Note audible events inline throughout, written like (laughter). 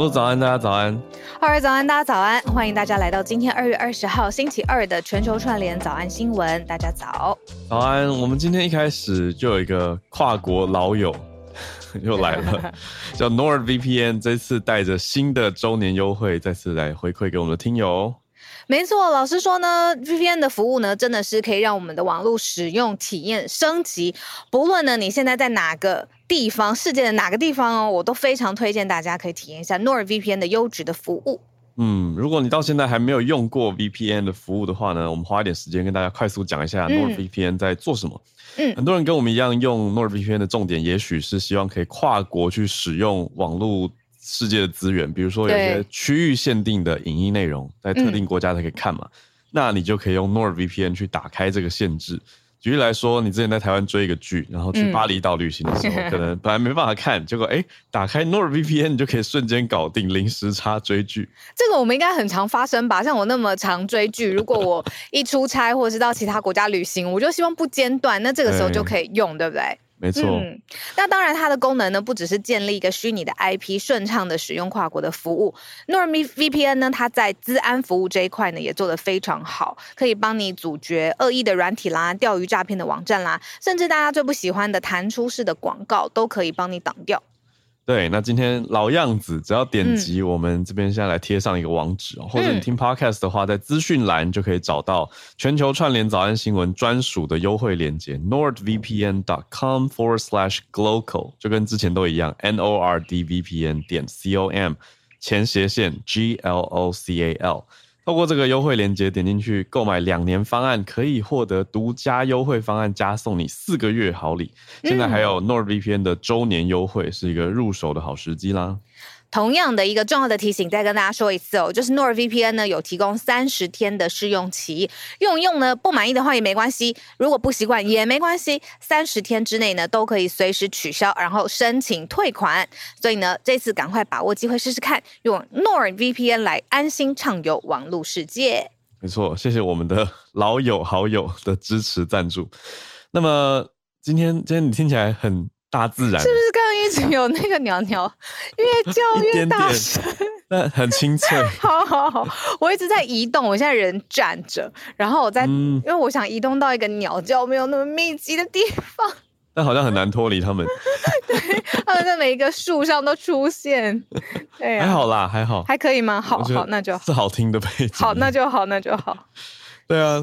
Hello，早安，大家早安。二位，早安，大家早安。欢迎大家来到今天二月二十号星期二的全球串联早安新闻。大家早，早安。我们今天一开始就有一个跨国老友 (laughs) 又来了，(laughs) 叫 NordVPN，这次带着新的周年优惠，再次来回馈给我们的听友。没错，老实说呢，VPN 的服务呢，真的是可以让我们的网络使用体验升级。不论呢，你现在在哪个地方，世界的哪个地方哦，我都非常推荐大家可以体验一下 NordVPN 的优质的服务。嗯，如果你到现在还没有用过 VPN 的服务的话呢，我们花一点时间跟大家快速讲一下 NordVPN 在做什么。嗯，很多人跟我们一样用 NordVPN 的重点，也许是希望可以跨国去使用网络。世界的资源，比如说有些区域限定的影音内容，在特定国家才可以看嘛，嗯、那你就可以用 NordVPN 去打开这个限制。举例来说，你之前在台湾追一个剧，然后去巴厘岛旅行的时候，嗯、可能本来没办法看，结果哎，打开 NordVPN 你就可以瞬间搞定零时差追剧。这个我们应该很常发生吧？像我那么常追剧，如果我一出差或者是到其他国家旅行，我就希望不间断，那这个时候就可以用，对，对不对？没错，嗯，那当然，它的功能呢，不只是建立一个虚拟的 IP，顺畅的使用跨国的服务。Norm VPN 呢，它在资安服务这一块呢，也做得非常好，可以帮你阻绝恶意的软体啦、钓鱼诈骗的网站啦，甚至大家最不喜欢的弹出式的广告，都可以帮你挡掉。对，那今天老样子，只要点击我们这边现在来贴上一个网址哦，嗯、或者你听 Podcast 的话，在资讯栏就可以找到全球串联早安新闻专属的优惠链接，nordvpn.com forward slash glocal，就跟之前都一样，n o r d v p n 点 c o m 前斜线 g l o c a l。透过这个优惠链接点进去购买两年方案，可以获得独家优惠方案加送你四个月好礼。现在还有 NordVPN 的周年优惠，是一个入手的好时机啦。同样的一个重要的提醒，再跟大家说一次哦，就是 NordVPN 呢有提供三十天的试用期，用用呢不满意的话也没关系，如果不习惯也没关系，三十天之内呢都可以随时取消，然后申请退款。所以呢，这次赶快把握机会试试看，用 NordVPN 来安心畅游网络世界。没错，谢谢我们的老友好友的支持赞助。那么今天今天你听起来很。大自然是不是刚刚一直有那个鸟鸟 (laughs) 越叫越大声？那很清脆。(laughs) 好好好，我一直在移动，我现在人站着，然后我在，嗯、因为我想移动到一个鸟叫没有那么密集的地方。但好像很难脱离他们。(laughs) 对，他们在每一个树上都出现。对、啊，还好啦，还好，还可以吗？好好，那就好。是好听的背景。好，那就好，那就好。对啊。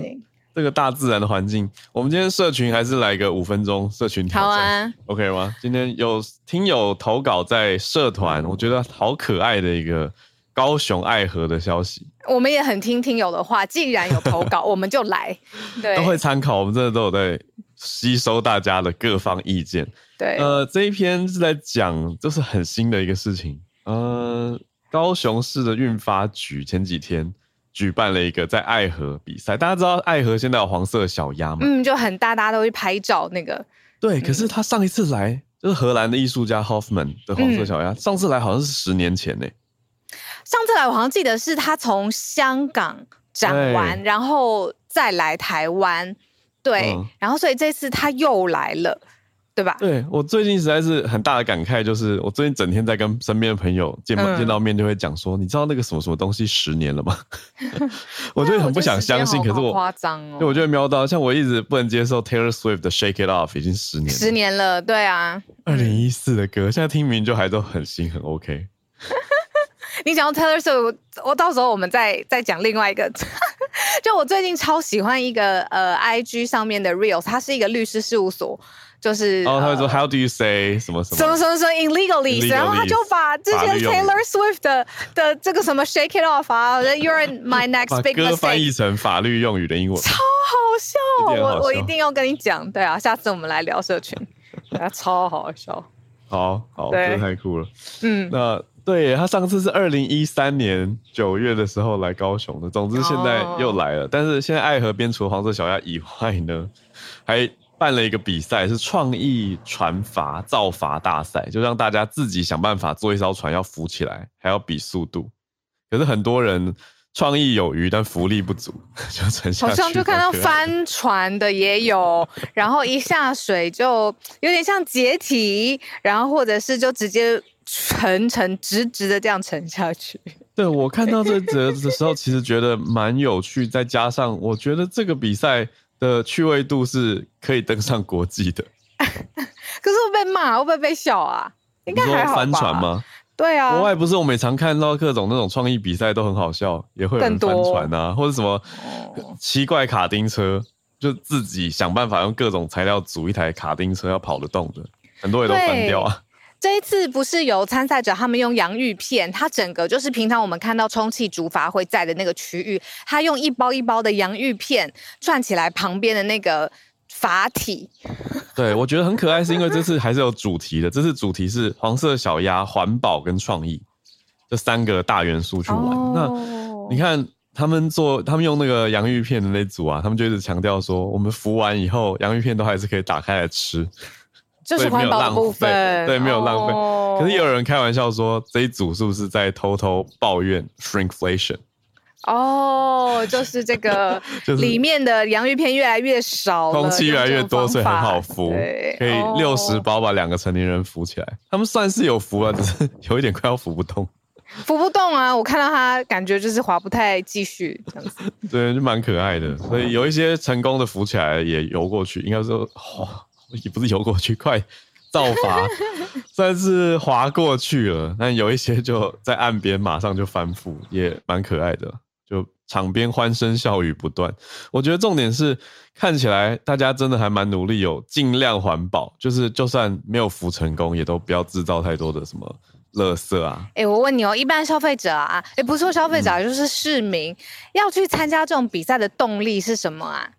这个大自然的环境，我们今天社群还是来个五分钟社群挑战，好啊，OK 吗？今天有听友投稿在社团，我觉得好可爱的一个高雄爱河的消息。我们也很听听友的话，既然有投稿，(laughs) 我们就来，对，都会参考，我们真的都有在吸收大家的各方意见。对，呃，这一篇是在讲，就是很新的一个事情。呃，高雄市的运发局前几天。举办了一个在爱河比赛，大家知道爱河现在有黄色小鸭吗？嗯，就很大，大家都会拍照那个。对，可是他上一次来就是荷兰的艺术家 Hoffman 的黄色小鸭，嗯、上次来好像是十年前呢。上次来我好像记得是他从香港展完，然后再来台湾，对，嗯、然后所以这次他又来了。对吧？对，我最近实在是很大的感慨，就是我最近整天在跟身边的朋友见、嗯、见到面就会讲说，你知道那个什么什么东西十年了吗？(laughs) 我就很不想相信，可是我夸张哦，对，我就会瞄到，像我一直不能接受 Taylor Swift 的 Shake It Off 已经十年了，十年了，对啊，二零一四的歌，现在听名就还都很新很 OK。(laughs) 你讲到 Taylor Swift，我到时候我们再再讲另外一个。(laughs) 就我最近超喜欢一个呃，IG 上面的 Reels，它是一个律师事务所。就是哦，他会说 How do you say 什么什么？什么什么什么 illegally，然后他就把之前 Taylor Swift 的的这个什么 Shake It Off 啊，(laughs) You're my next big mistake 歌翻译成法律用语的英文，超好笑，我我一定要跟你讲，对啊，下次我们来聊社群，超好笑，好好，真的太酷了，嗯，那对他上次是二零一三年九月的时候来高雄的，总之现在又来了，但是现在爱河边除了黄色小鸭以外呢，还。办了一个比赛，是创意船筏造筏大赛，就让大家自己想办法做一艘船，要浮起来，还要比速度。可是很多人创意有余，但浮力不足，(laughs) 就沉下去。好像就看到翻船的也有，(laughs) 然后一下水就有点像解体，然后或者是就直接沉沉直直的这样沉下去。对，我看到这则的时候，其实觉得蛮有趣，再加上我觉得这个比赛。的趣味度是可以登上国际的，(laughs) 可是会被骂，会不会被笑啊？应该还好吧？翻船吗？对啊，国外不是我们常看到各种那种创意比赛都很好笑，也会有人翻船啊，或者什么奇怪卡丁车，就自己想办法用各种材料组一台卡丁车要跑得动的，很多人都翻掉啊。这一次不是有参赛者，他们用洋芋片，它整个就是平常我们看到充气竹筏会在的那个区域，他用一包一包的洋芋片串起来旁边的那个筏体。(laughs) 对，我觉得很可爱，是因为这次还是有主题的，这次主题是黄色小鸭、环保跟创意这三个大元素去玩。那你看他们做，他们用那个洋芋片的那组啊，他们就一直强调说，我们浮完以后，洋芋片都还是可以打开来吃。就是环保的部分，对，没有浪费。Oh. 可是也有人开玩笑说，这一组是不是在偷偷抱怨 shrinkflation？哦，oh, 就是这个，(laughs) 里面的洋芋片越来越少，空气越来越多，所以很好浮，对可以六十包把两个成年人浮起来。Oh. 他们算是有浮了，只 (laughs) 是有一点快要浮不动。浮不动啊！我看到他感觉就是滑不太继续这样子。(laughs) 对，就蛮可爱的。所以有一些成功的浮起来，也游过去，应该说，哦也不是游过去，快造筏算是划过去了，但有一些就在岸边马上就翻覆，也蛮可爱的。就场边欢声笑语不断。我觉得重点是看起来大家真的还蛮努力，有尽量环保，就是就算没有浮成功，也都不要制造太多的什么垃圾啊。哎、欸，我问你哦，一般消费者啊，哎、欸、不是说消费者，就是市民、嗯、要去参加这种比赛的动力是什么啊？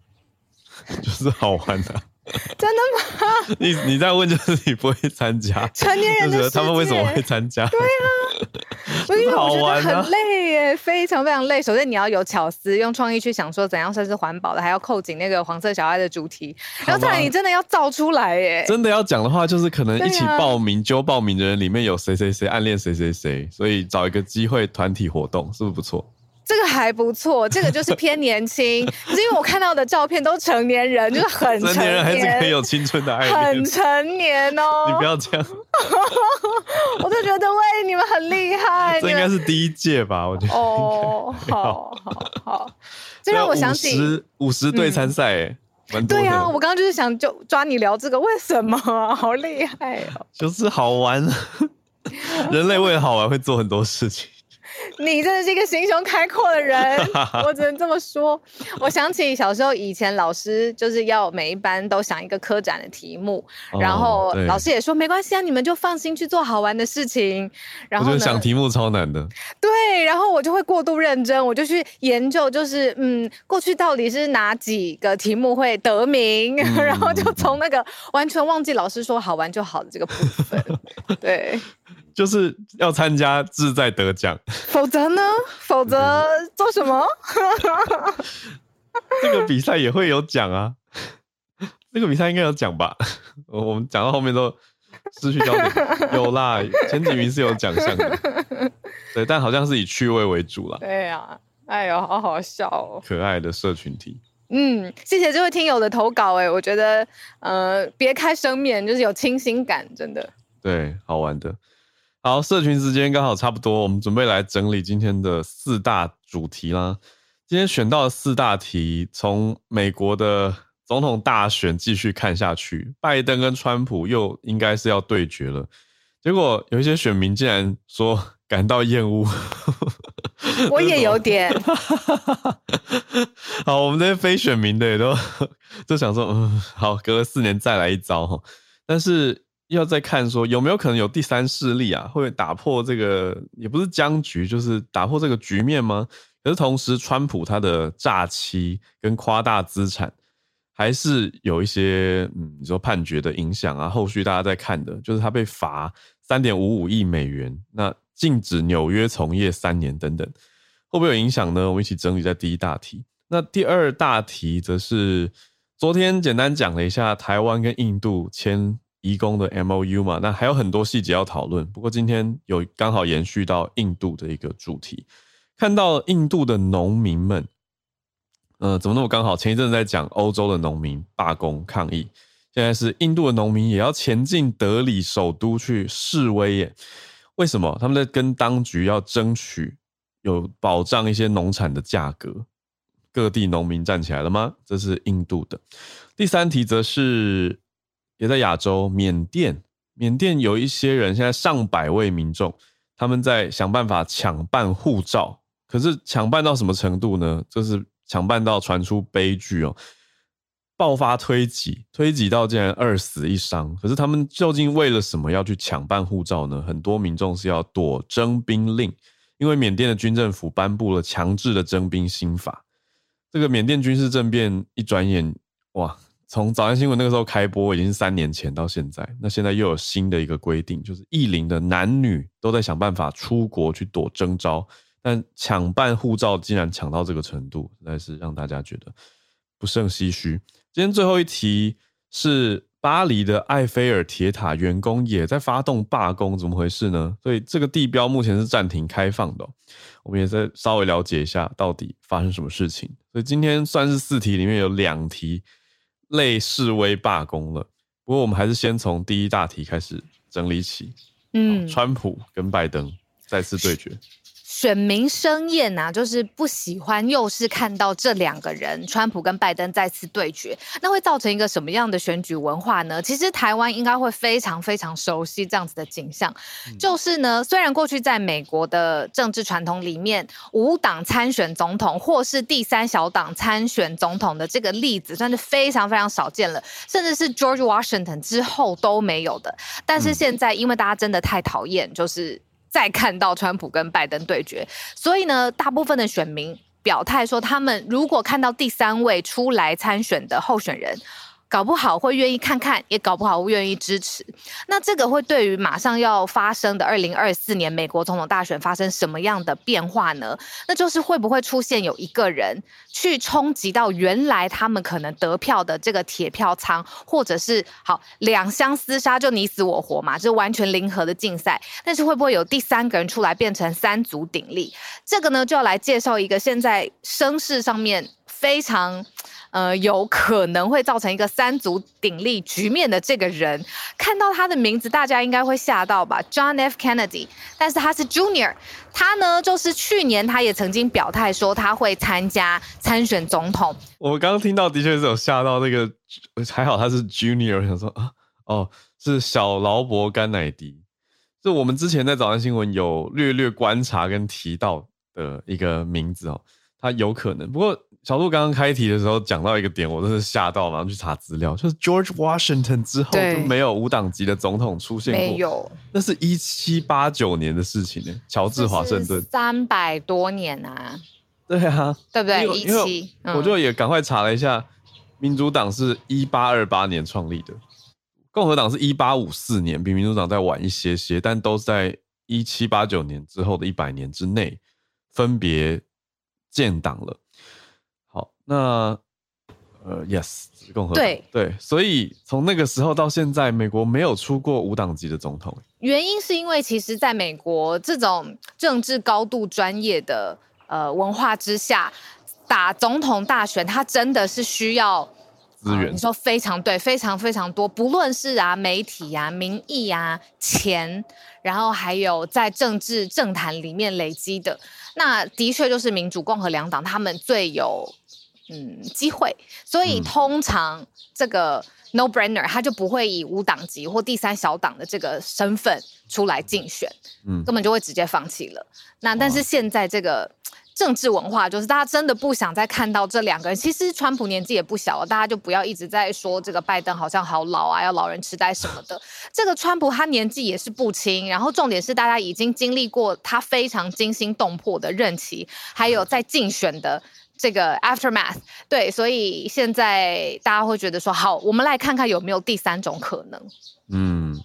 (laughs) 就是好玩的、啊。(laughs) 真的吗？(laughs) 你你在问，就是你不会参加 (laughs) 成年人的，他们为什么会参加？对啊，因为我觉得很累耶，非常非常累。首先你要有巧思，用创意去想说怎样算是环保的，还要扣紧那个黄色小爱的主题，然后再来你真的要造出来耶。真的要讲的话，就是可能一起报名揪报名的人里面有谁谁谁暗恋谁谁谁，所以找一个机会团体活动，是不是不错？这个还不错，这个就是偏年轻，(laughs) 可是因为我看到的照片都成年人，就是很成年，人还是可以有青春的爱，很成年哦。你不要这样，(laughs) 我就觉得喂，你们很厉害。这应该是第一届吧？我觉得哦，好好好，这让我想起五十五十队参赛，对呀、啊，我刚刚就是想就抓你聊这个，为什么好厉害哦？(laughs) 就是好玩，人类为了好玩会做很多事情。(laughs) 你真的是一个心胸开阔的人，(laughs) 我只能这么说。我想起小时候以前老师就是要每一班都想一个科展的题目，哦、然后老师也说没关系啊，你们就放心去做好玩的事情。然后我觉得想题目超难的。对，然后我就会过度认真，我就去研究，就是嗯，过去到底是哪几个题目会得名，嗯、(laughs) 然后就从那个完全忘记老师说好玩就好的这个部分，对。就是要参加，志在得奖。否则呢？否则做什么？(laughs) 这个比赛也会有奖啊！这个比赛应该有奖吧？我们讲到后面都失去焦点。(laughs) 有啦，前几名是有奖项的。(laughs) 对，但好像是以趣味为主啦。对呀、啊，哎呦，好好笑哦！可爱的社群体。嗯，谢谢这位听友的投稿，哎，我觉得呃，别开生面就是有清新感，真的。对，好玩的。好，社群时间刚好差不多，我们准备来整理今天的四大主题啦。今天选到的四大题，从美国的总统大选继续看下去，拜登跟川普又应该是要对决了。结果有一些选民竟然说感到厌恶，(laughs) 我也有点。(laughs) 好，我们这些非选民的也都 (laughs) 就想说，嗯，好，隔了四年再来一招哈。但是要再看说有没有可能有第三势力啊，会打破这个也不是僵局，就是打破这个局面吗？可是同时，川普他的诈欺跟夸大资产。还是有一些嗯，你说判决的影响啊，后续大家在看的，就是他被罚三点五五亿美元，那禁止纽约从业三年等等，会不会有影响呢？我们一起整理在第一大题。那第二大题则是昨天简单讲了一下台湾跟印度签移工的 MOU 嘛，那还有很多细节要讨论。不过今天有刚好延续到印度的一个主题，看到印度的农民们。呃，怎么那么刚好？前一阵在讲欧洲的农民罢工抗议，现在是印度的农民也要前进德里首都去示威耶？为什么？他们在跟当局要争取有保障一些农产的价格。各地农民站起来了吗？这是印度的。第三题则是也在亚洲，缅甸。缅甸有一些人，现在上百位民众，他们在想办法抢办护照。可是抢办到什么程度呢？就是。抢办到传出悲剧哦，爆发推挤，推挤到竟然二死一伤。可是他们究竟为了什么要去抢办护照呢？很多民众是要躲征兵令，因为缅甸的军政府颁布了强制的征兵新法。这个缅甸军事政变一转眼，哇，从早安新闻那个时候开播已经是三年前到现在，那现在又有新的一个规定，就是适龄的男女都在想办法出国去躲征召。但抢办护照竟然抢到这个程度，实在是让大家觉得不胜唏嘘。今天最后一题是巴黎的埃菲尔铁塔员工也在发动罢工，怎么回事呢？所以这个地标目前是暂停开放的，我们也在稍微了解一下到底发生什么事情。所以今天算是四题里面有两题类示威罢工了，不过我们还是先从第一大题开始整理起。嗯，川普跟拜登再次对决。选民生厌呐，就是不喜欢，又是看到这两个人，川普跟拜登再次对决，那会造成一个什么样的选举文化呢？其实台湾应该会非常非常熟悉这样子的景象，就是呢，虽然过去在美国的政治传统里面，无党参选总统或是第三小党参选总统的这个例子算是非常非常少见了，甚至是 George Washington 之后都没有的。但是现在，因为大家真的太讨厌，就是。再看到川普跟拜登对决，所以呢，大部分的选民表态说，他们如果看到第三位出来参选的候选人。搞不好会愿意看看，也搞不好会愿意支持。那这个会对于马上要发生的二零二四年美国总统大选发生什么样的变化呢？那就是会不会出现有一个人去冲击到原来他们可能得票的这个铁票仓，或者是好两相厮杀就你死我活嘛，就完全零和的竞赛。但是会不会有第三个人出来变成三足鼎立？这个呢就要来介绍一个现在声势上面非常。呃，有可能会造成一个三足鼎立局面的这个人，看到他的名字，大家应该会吓到吧？John F. Kennedy，但是他是 Junior，他呢就是去年他也曾经表态说他会参加参选总统。我刚刚听到的确是有吓到，那个还好他是 Junior，我想说啊，哦，是小劳勃甘乃迪，是我们之前在早安新闻有略略观察跟提到的一个名字哦，他有可能，不过。小鹿刚刚开题的时候讲到一个点，我真是吓到，马上去查资料，就是 George Washington 之后就没有无党籍的总统出现过，没有，那是一七八九年的事情呢。乔治华盛顿。三百多年啊，对啊，对不对？一七，我就也赶快查了一下，民主党是一八二八年创立的，共和党是一八五四年，比民主党再晚一些些，但都是在一七八九年之后的一百年之内分别建党了。那呃，yes，共和党对对，所以从那个时候到现在，美国没有出过无党籍的总统。原因是因为其实在美国这种政治高度专业的呃文化之下，打总统大选，它真的是需要资源、呃。你说非常对，非常非常多，不论是啊媒体啊、民意啊、钱，然后还有在政治政坛里面累积的，那的确就是民主、共和两党他们最有嗯机会。所以通常这个 no brainer，他就不会以无党籍或第三小党的这个身份出来竞选，嗯，根本就会直接放弃了。那但是现在这个。政治文化就是大家真的不想再看到这两个人。其实川普年纪也不小了，大家就不要一直在说这个拜登好像好老啊，要老人痴呆什么的。(laughs) 这个川普他年纪也是不轻，然后重点是大家已经经历过他非常惊心动魄的任期，还有在竞选的这个 aftermath。对，所以现在大家会觉得说，好，我们来看看有没有第三种可能。嗯，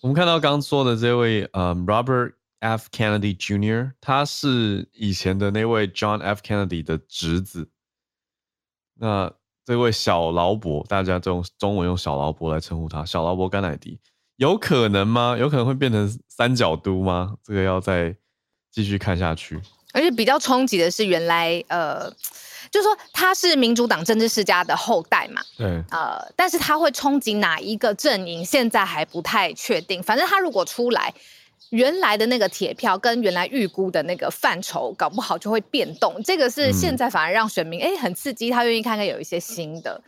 我们看到刚说的这位，嗯，Robert。F. Kennedy Jr.，他是以前的那位 John F. Kennedy 的侄子。那这位小劳勃，大家用中文用小劳勃来称呼他，小劳勃甘乃迪，有可能吗？有可能会变成三角都吗？这个要再继续看下去。而且比较冲击的是，原来呃，就是说他是民主党政治世家的后代嘛，对，呃，但是他会冲击哪一个阵营，现在还不太确定。反正他如果出来。原来的那个铁票跟原来预估的那个范畴，搞不好就会变动。这个是现在反而让选民哎、嗯、很刺激，他愿意看看有一些新的。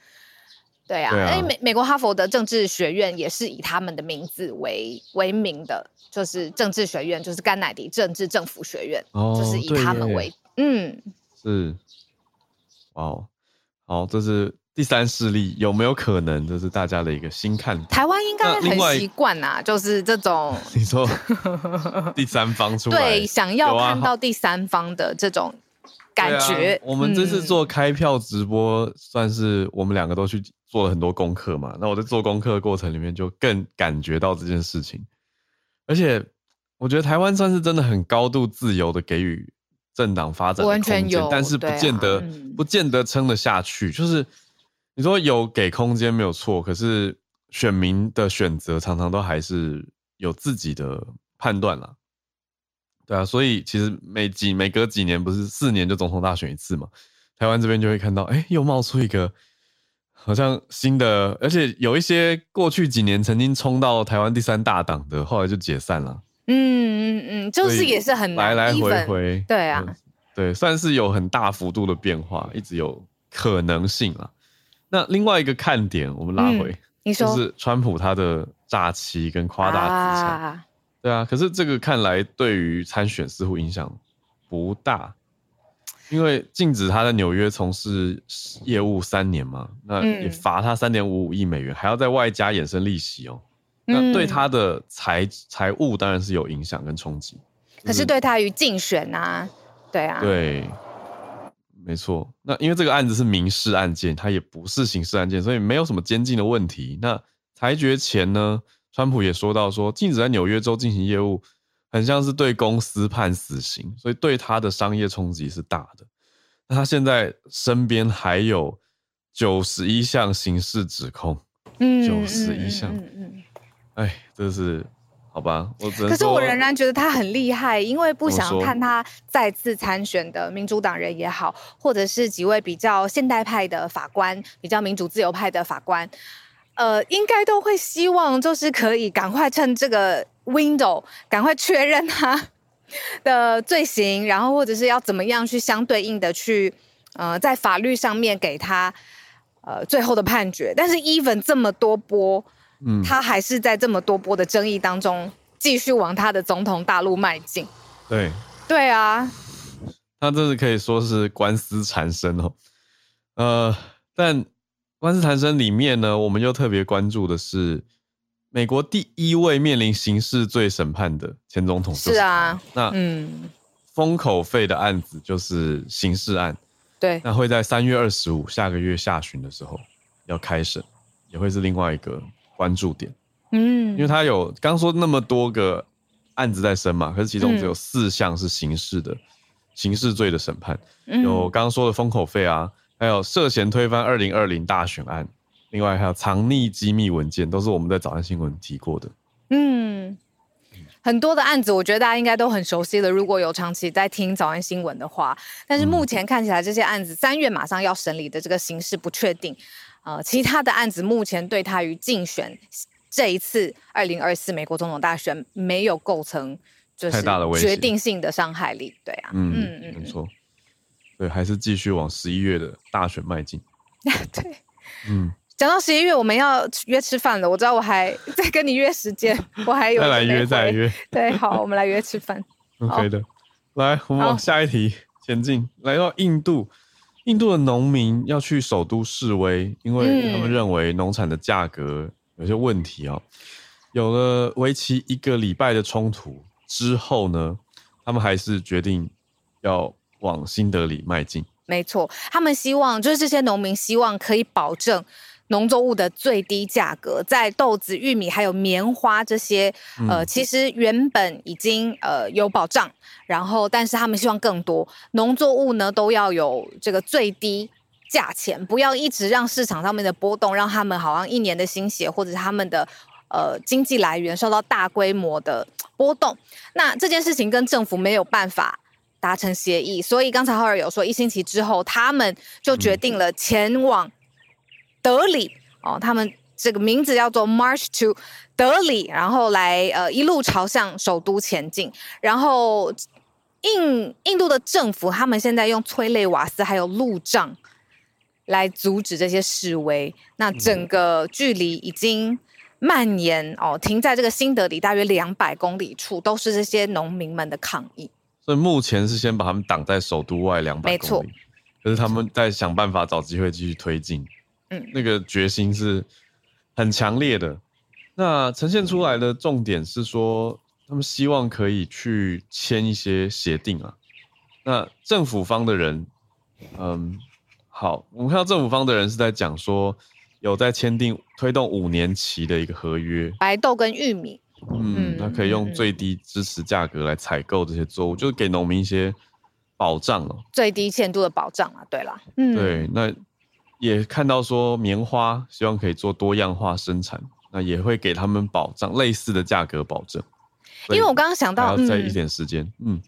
对啊，哎、啊，美美国哈佛的政治学院也是以他们的名字为为名的，就是政治学院，就是甘乃迪政治政府学院，哦、就是以他们为嗯是哦，好，这是。第三势力有没有可能？这是大家的一个新看法。台湾应该很习惯呐，就是这种 (laughs) 你说 (laughs) 第三方出来，对，想要看到第三方的这种感觉。啊、我们这次做开票直播，嗯、算是我们两个都去做了很多功课嘛。那我在做功课的过程里面，就更感觉到这件事情。而且我觉得台湾算是真的很高度自由的给予政党发展的空间，完全有，但是不见得、啊嗯、不见得撑得下去，就是。你说有给空间没有错，可是选民的选择常常都还是有自己的判断啦，对啊，所以其实每几每隔几年不是四年就总统大选一次嘛，台湾这边就会看到，哎，又冒出一个好像新的，而且有一些过去几年曾经冲到台湾第三大党的，后来就解散了。嗯嗯嗯，就是也是很来来回回，对啊，对，算是有很大幅度的变化，一直有可能性啊。那另外一个看点，我们拉回，嗯、你说就是川普他的诈欺跟夸大资产，啊对啊，可是这个看来对于参选似乎影响不大，因为禁止他在纽约从事业务三年嘛，那也罚他三点五五亿美元，还要在外加衍生利息哦，那对他的财财务当然是有影响跟冲击，可是对他于竞选啊，对啊，对。没错，那因为这个案子是民事案件，它也不是刑事案件，所以没有什么监禁的问题。那裁决前呢，川普也说到说，禁止在纽约州进行业务，很像是对公司判死刑，所以对他的商业冲击是大的。那他现在身边还有九十一项刑事指控，嗯，九十一项，嗯嗯，哎，这是。好吧，我可是我仍然觉得他很厉害，因为不想看他再次参选的民主党人也好，或者是几位比较现代派的法官、比较民主自由派的法官，呃，应该都会希望就是可以赶快趁这个 window 赶快确认他的罪行，然后或者是要怎么样去相对应的去呃在法律上面给他呃最后的判决。但是 even 这么多波。嗯，他还是在这么多波的争议当中，继续往他的总统大路迈进。对，对啊，他真是可以说是官司缠身哦。呃，但官司缠身里面呢，我们又特别关注的是美国第一位面临刑事罪审判的前总统。是啊，那嗯，封口费的案子就是刑事案。对，那会在三月二十五下个月下旬的时候要开审，也会是另外一个。关注点，嗯，因为他有刚说那么多个案子在审嘛，可是其中只有四项是刑事的，嗯、刑事罪的审判，嗯、有刚刚说的封口费啊，还有涉嫌推翻二零二零大选案，另外还有藏匿机密文件，都是我们在早安新闻提过的。嗯，很多的案子，我觉得大家应该都很熟悉了。如果有长期在听早安新闻的话，但是目前看起来这些案子三月马上要审理的这个形势不确定。呃，其他的案子目前对他于竞选这一次二零二四美国总统大选没有构成就是决定性的伤害力。对啊，嗯嗯嗯，没错，对，还是继续往十一月的大选迈进。(laughs) 对，嗯。讲到十一月，我们要约吃饭了。我知道我还在跟你约时间，我还有再来约再来约。对，好，我们来约吃饭。OK 的，来，我们往下一题前进。来到印度，印度的农民要去首都示威，因为他们认为农产的价格有些问题哦。有了为期一个礼拜的冲突之后呢，他们还是决定要往新德里迈进。没错，他们希望就是这些农民希望可以保证。农作物的最低价格，在豆子、玉米还有棉花这些，呃，其实原本已经呃有保障，然后但是他们希望更多农作物呢都要有这个最低价钱，不要一直让市场上面的波动，让他们好像一年的心血或者是他们的呃经济来源受到大规模的波动。那这件事情跟政府没有办法达成协议，所以刚才浩尔有说，一星期之后他们就决定了前往。德里哦，他们这个名字叫做 March to 德里，然后来呃一路朝向首都前进。然后印印度的政府，他们现在用催泪瓦斯还有路障来阻止这些示威。那整个距离已经蔓延哦，停在这个新德里大约两百公里处，都是这些农民们的抗议。所以目前是先把他们挡在首都外两百公里，没错，可是他们在想办法找机会继续推进。嗯，那个决心是很强烈的。那呈现出来的重点是说，他们希望可以去签一些协定啊。那政府方的人，嗯，好，我们看到政府方的人是在讲说，有在签订推动五年期的一个合约，白豆跟玉米，嗯，那可以用最低支持价格来采购这些作物，就是给农民一些保障了，最低限度的保障啊。对啦，嗯，对，那。也看到说棉花希望可以做多样化生产，那也会给他们保障类似的价格保证。因为我刚刚想到，还要再一点时间，嗯，嗯，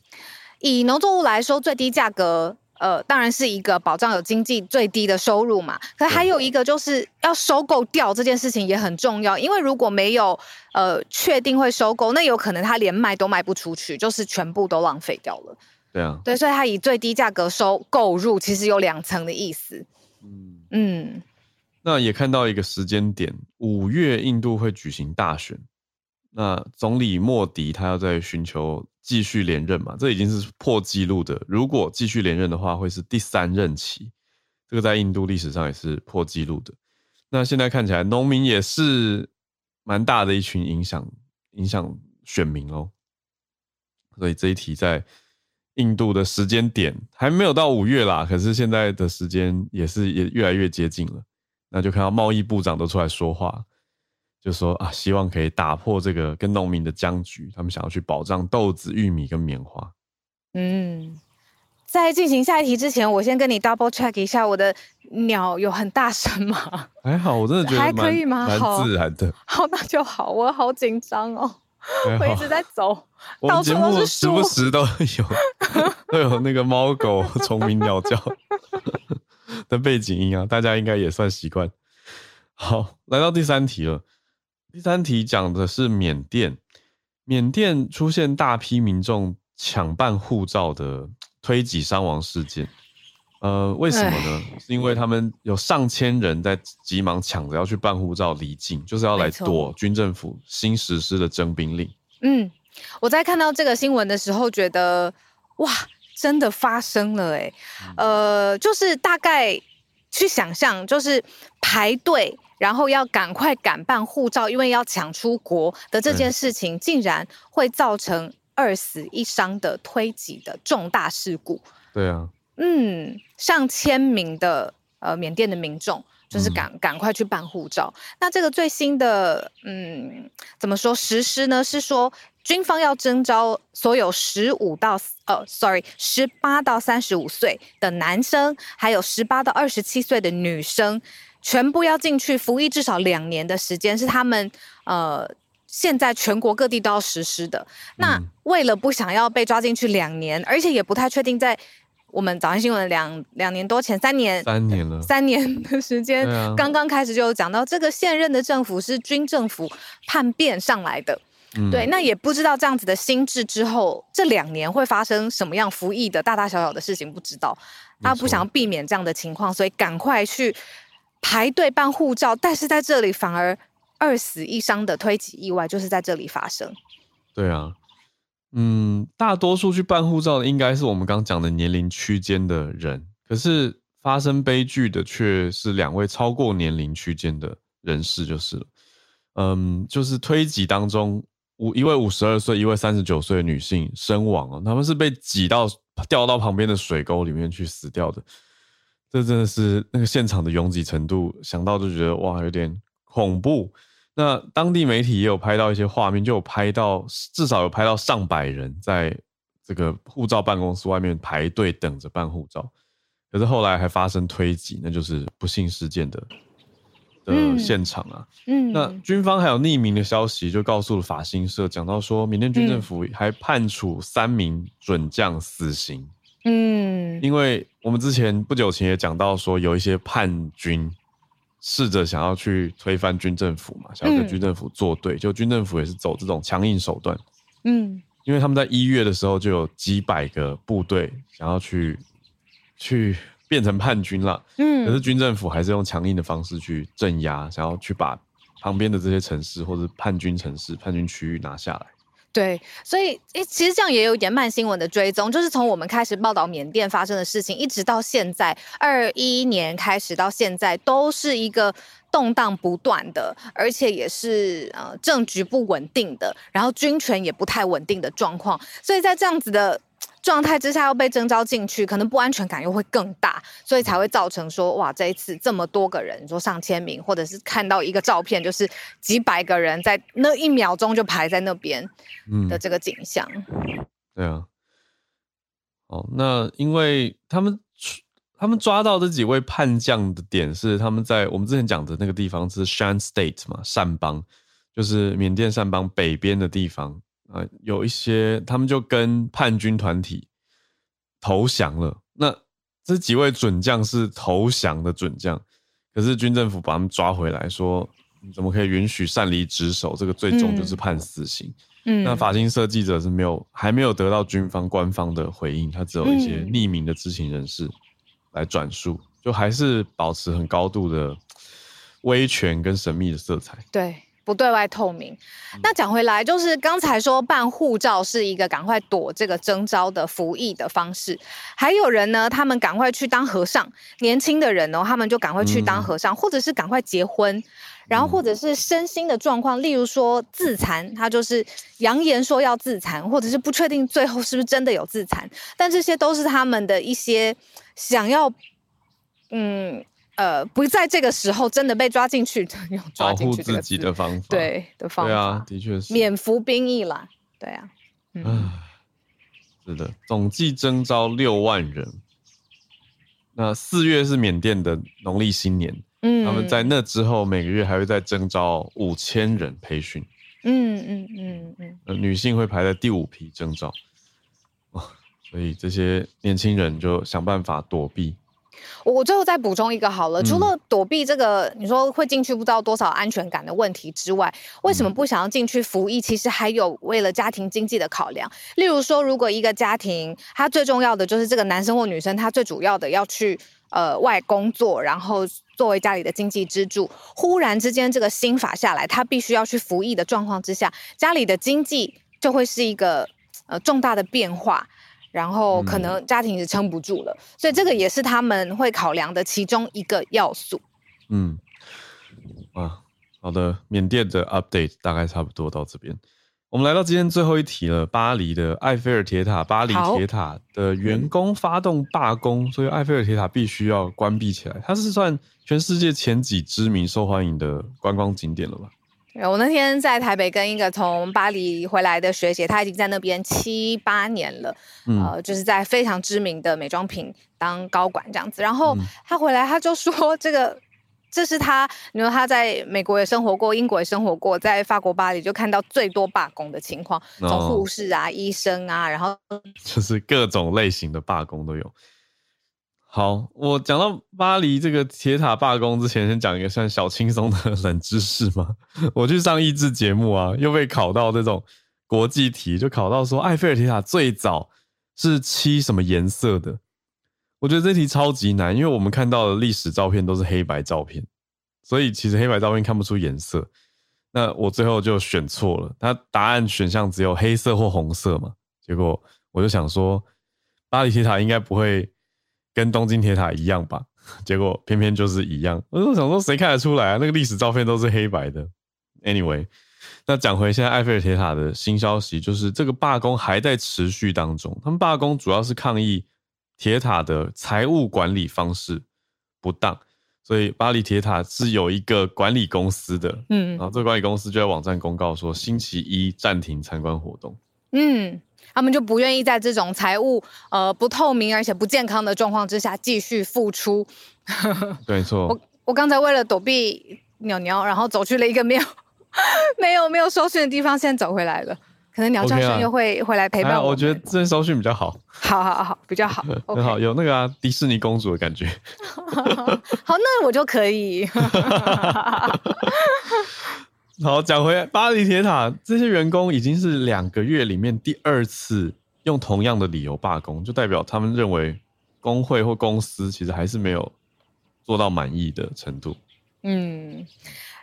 以农作物来说，最低价格，呃，当然是一个保障有经济最低的收入嘛。可是还有一个就是要收购掉这件事情也很重要，因为如果没有呃确定会收购，那有可能他连卖都卖不出去，就是全部都浪费掉了。对啊，对，所以他以最低价格收购入，其实有两层的意思。嗯嗯，那也看到一个时间点，五月印度会举行大选，那总理莫迪他要在寻求继续连任嘛，这已经是破纪录的。如果继续连任的话，会是第三任期，这个在印度历史上也是破纪录的。那现在看起来，农民也是蛮大的一群影响影响选民哦，所以这一题在。印度的时间点还没有到五月啦，可是现在的时间也是也越来越接近了。那就看到贸易部长都出来说话，就说啊，希望可以打破这个跟农民的僵局，他们想要去保障豆子、玉米跟棉花。嗯，在进行下一题之前，我先跟你 double check 一下，我的鸟有很大声吗？还好，我真的觉得还可以吗？蛮自然的。好，那就好。我好紧张哦。我一直在走，我们节目时不时都有 (laughs) 都有那个猫狗虫鸣鸟叫 (laughs) 的背景音啊，大家应该也算习惯。好，来到第三题了。第三题讲的是缅甸，缅甸出现大批民众抢办护照的推挤伤亡事件。呃，为什么呢？是因为他们有上千人在急忙抢着要去办护照离境，就是要来躲军政府新实施的征兵令。嗯，我在看到这个新闻的时候，觉得哇，真的发生了哎。呃，就是大概去想象，就是排队，然后要赶快赶办护照，因为要抢出国的这件事情，竟然会造成二死一伤的推挤的重大事故。对啊。嗯，上千名的呃缅甸的民众就是赶赶快去办护照。那这个最新的嗯怎么说实施呢？是说军方要征召所有十五到呃，sorry，十八到三十五岁的男生，还有十八到二十七岁的女生，全部要进去服役至少两年的时间，是他们呃现在全国各地都要实施的。那为了不想要被抓进去两年，而且也不太确定在。我们早安新闻两两年多前，三年，三年了，三年的时间，刚刚开始就有讲到这个现任的政府是军政府叛变上来的，嗯、对，那也不知道这样子的心智之后，这两年会发生什么样服役的大大小小的事情，不知道，他不想要避免这样的情况，所以赶快去排队办护照，但是在这里反而二死一伤的推挤意外就是在这里发生，对啊。嗯，大多数去办护照的应该是我们刚讲的年龄区间的人，可是发生悲剧的却是两位超过年龄区间的人士，就是了。嗯，就是推挤当中，五一位五十二岁，一位三十九岁的女性身亡了，他们是被挤到掉到旁边的水沟里面去死掉的。这真的是那个现场的拥挤程度，想到就觉得哇，有点恐怖。那当地媒体也有拍到一些画面，就有拍到至少有拍到上百人在这个护照办公室外面排队等着办护照，可是后来还发生推挤，那就是不幸事件的的现场啊。嗯，那军方还有匿名的消息就告诉了法新社，讲到说缅甸军政府还判处三名准将死刑。嗯，因为我们之前不久前也讲到说有一些叛军。试着想要去推翻军政府嘛，想要跟军政府作对，嗯、就军政府也是走这种强硬手段。嗯，因为他们在一月的时候就有几百个部队想要去去变成叛军了。嗯，可是军政府还是用强硬的方式去镇压，想要去把旁边的这些城市或者叛军城市、叛军区域拿下来。对，所以诶，其实这样也有点慢新闻的追踪，就是从我们开始报道缅甸发生的事情，一直到现在二一年开始到现在，都是一个动荡不断的，而且也是呃政局不稳定的，然后军权也不太稳定的状况，所以在这样子的。状态之下又被征召进去，可能不安全感又会更大，所以才会造成说哇，这一次这么多个人，你说上千名，或者是看到一个照片，就是几百个人在那一秒钟就排在那边的这个景象。嗯、对啊，哦，那因为他们他们抓到这几位叛将的点是他们在我们之前讲的那个地方是 Shan State 嘛，善邦，就是缅甸善邦北边的地方。啊，有一些他们就跟叛军团体投降了。那这几位准将是投降的准将，可是军政府把他们抓回来，说你怎么可以允许擅离职守？这个最终就是判死刑。嗯，那法新社记者是没有还没有得到军方官方的回应，他只有一些匿名的知情人士来转述，就还是保持很高度的威权跟神秘的色彩。对。不对外透明。那讲回来，就是刚才说办护照是一个赶快躲这个征招的服役的方式，还有人呢，他们赶快去当和尚，年轻的人呢，他们就赶快去当和尚，嗯、或者是赶快结婚，然后或者是身心的状况，例如说自残，他就是扬言说要自残，或者是不确定最后是不是真的有自残，但这些都是他们的一些想要，嗯。呃，不在这个时候真的被抓进去，用抓进去保护自己的方法，对的方法，对啊，的确是免服兵役啦，对啊，嗯，是的，总计征召六万人。那四月是缅甸的农历新年，嗯，他们在那之后每个月还会再征召五千人培训，嗯嗯嗯嗯，呃，女性会排在第五批征召，哦，(laughs) 所以这些年轻人就想办法躲避。我最后再补充一个好了，除了躲避这个你说会进去不知道多少安全感的问题之外，为什么不想要进去服役？其实还有为了家庭经济的考量。例如说，如果一个家庭他最重要的就是这个男生或女生，他最主要的要去呃外工作，然后作为家里的经济支柱，忽然之间这个新法下来，他必须要去服役的状况之下，家里的经济就会是一个呃重大的变化。然后可能家庭是撑不住了，嗯，所以这个也是他们会考量的其中一个要素。嗯，啊，好的，缅甸的 update 大概差不多到这边。我们来到今天最后一题了，巴黎的埃菲尔铁塔，巴黎铁塔的员工发动罢工，所以埃菲尔铁塔必须要关闭起来。它是算全世界前几知名、受欢迎的观光景点了吧？我那天在台北跟一个从巴黎回来的学姐，她已经在那边七八年了，嗯、呃，就是在非常知名的美妆品当高管这样子。然后她回来，她就说这个这是他，你说他在美国也生活过，英国也生活过，在法国巴黎就看到最多罢工的情况，从护士啊、医生啊，然后就是各种类型的罢工都有。好，我讲到巴黎这个铁塔罢工之前，先讲一个算小轻松的 (laughs) 冷知识嘛。我去上益智节目啊，又被考到这种国际题，就考到说埃菲尔铁塔最早是漆什么颜色的？我觉得这题超级难，因为我们看到的历史照片都是黑白照片，所以其实黑白照片看不出颜色。那我最后就选错了，它答案选项只有黑色或红色嘛。结果我就想说，巴黎铁塔应该不会。跟东京铁塔一样吧，结果偏偏就是一样。我就想说，谁看得出来啊？那个历史照片都是黑白的。Anyway，那讲回现在埃菲尔铁塔的新消息，就是这个罢工还在持续当中。他们罢工主要是抗议铁塔的财务管理方式不当，所以巴黎铁塔是有一个管理公司的，嗯，然后这个管理公司就在网站公告说，星期一暂停参观活动。嗯。他们就不愿意在这种财务呃不透明而且不健康的状况之下继续付出。(laughs) 没错。我我刚才为了躲避鸟鸟，然后走去了一个没有 (laughs) 没有没有收讯的地方，现在走回来了。可能鸟叫声又会回来陪伴我。我觉得这边收讯比较好。好好好，比较好。很好，有那个啊，迪士尼公主的感觉。(laughs) 好，那我就可以。好，讲回巴黎铁塔，这些员工已经是两个月里面第二次用同样的理由罢工，就代表他们认为工会或公司其实还是没有做到满意的程度。嗯，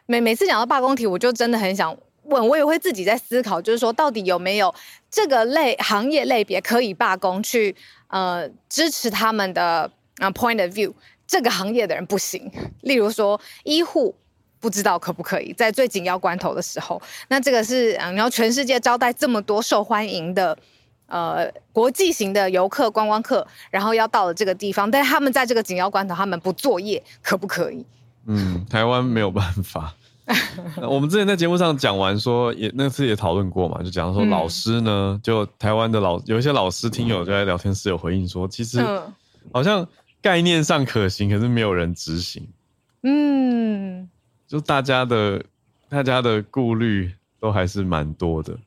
每每次讲到罢工题，我就真的很想问，我也会自己在思考，就是说到底有没有这个类行业类别可以罢工去呃支持他们的啊 point of view，这个行业的人不行，例如说医护。不知道可不可以在最紧要关头的时候，那这个是嗯，然后全世界招待这么多受欢迎的呃国际型的游客观光客，然后要到了这个地方，但是他们在这个紧要关头，他们不作业，可不可以？嗯，台湾没有办法。(laughs) 我们之前在节目上讲完说，也那次也讨论过嘛，就讲说老师呢，嗯、就台湾的老有一些老师听友就在聊天室有回应说，其实好像概念上可行，可是没有人执行。嗯。就大家的，大家的顾虑都还是蛮多的。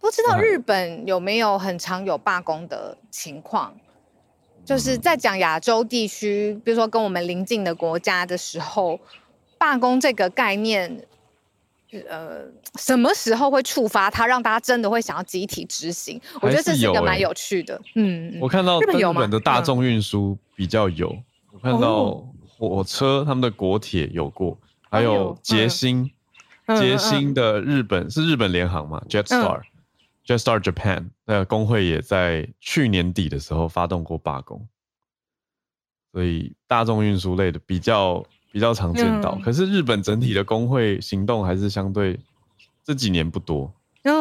不知道日本有没有很常有罢工的情况？嗯、就是在讲亚洲地区，比如说跟我们邻近的国家的时候，罢工这个概念，呃，什么时候会触发它，让大家真的会想要集体执行？欸、我觉得这是一个蛮有趣的。嗯，我看到日本的大众运输比较有，嗯、我看到、哦。火车，他们的国铁有过，还有捷星，捷星的日本是日本联航嘛？Jetstar，Jetstar Japan，那个工会也在去年底的时候发动过罢工，所以大众运输类的比较比较常见到。可是日本整体的工会行动还是相对这几年不多。嗯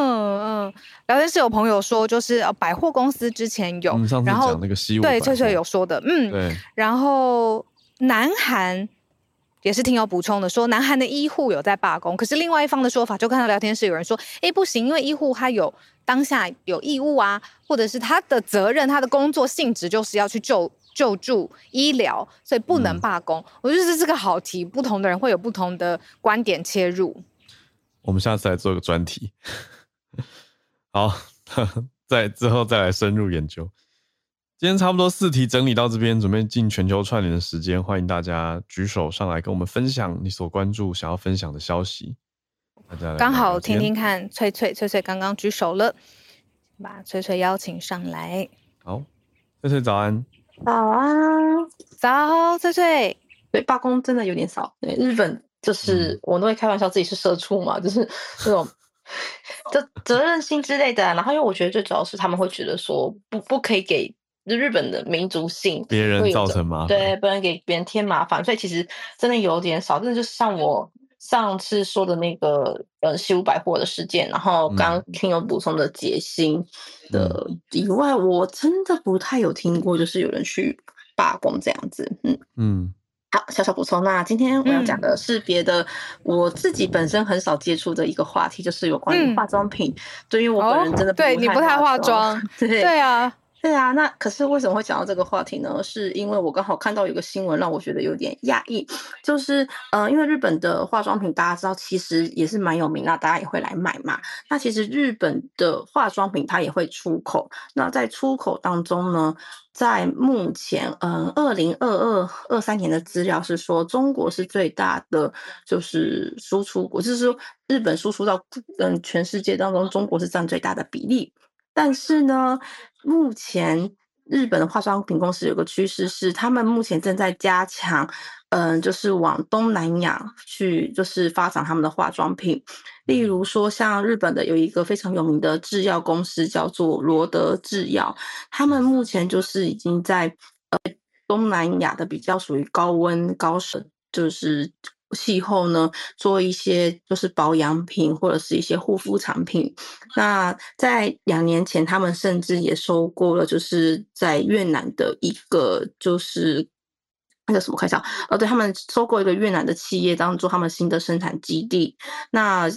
嗯，聊天室有朋友说，就是百货公司之前有，然后那个西武对翠翠有说的，嗯，对，然后。南韩也是挺有补充的，说南韩的医护有在罢工，可是另外一方的说法，就看到聊天室有人说，哎，不行，因为医护他有当下有义务啊，或者是他的责任，他的工作性质就是要去救救助医疗，所以不能罢工。嗯、我觉得这是个好题，不同的人会有不同的观点切入。我们下次来做个专题，(laughs) 好，(laughs) 在之后再来深入研究。今天差不多四题整理到这边，准备进全球串联的时间，欢迎大家举手上来跟我们分享你所关注、想要分享的消息。大家刚好听听看，翠翠翠翠刚刚举手了，把翠翠邀请上来。好，翠翠早安。早啊，早，翠翠。对，罢工真的有点少。对，日本就是、嗯、我都会开玩笑自己是社畜嘛，(laughs) 就是这种就责任心之类的。然后因为我觉得最主要是他们会觉得说不不可以给。就日本的民族性，别人造成麻烦，对，不能给别人添麻烦，所以其实真的有点少。真的就是像我上次说的那个呃西武百货的事件，然后刚刚听有补充的捷星的以外，嗯、我真的不太有听过，就是有人去罢工这样子。嗯嗯，好，小小补充。那今天我要讲的是别的，嗯、我自己本身很少接触的一个话题，就是有关于化妆品。对于、嗯、我本人真的不对你不太化妆，(laughs) 对对啊。对啊，那可是为什么会讲到这个话题呢？是因为我刚好看到有个新闻让我觉得有点讶异，就是呃，因为日本的化妆品大家知道其实也是蛮有名，那大家也会来买嘛。那其实日本的化妆品它也会出口，那在出口当中呢，在目前嗯二零二二二三年的资料是说，中国是最大的就是输出国，就是说日本输出到嗯全世界当中，中国是占最大的比例。但是呢，目前日本的化妆品公司有个趋势是，他们目前正在加强，嗯、呃，就是往东南亚去，就是发展他们的化妆品。例如说，像日本的有一个非常有名的制药公司叫做罗德制药，他们目前就是已经在呃东南亚的比较属于高温高湿，就是。气候呢，做一些就是保养品或者是一些护肤产品。那在两年前，他们甚至也收购了，就是在越南的一个就是那个什么，开销？哦，对，他们收购一个越南的企业，当做他们新的生产基地。那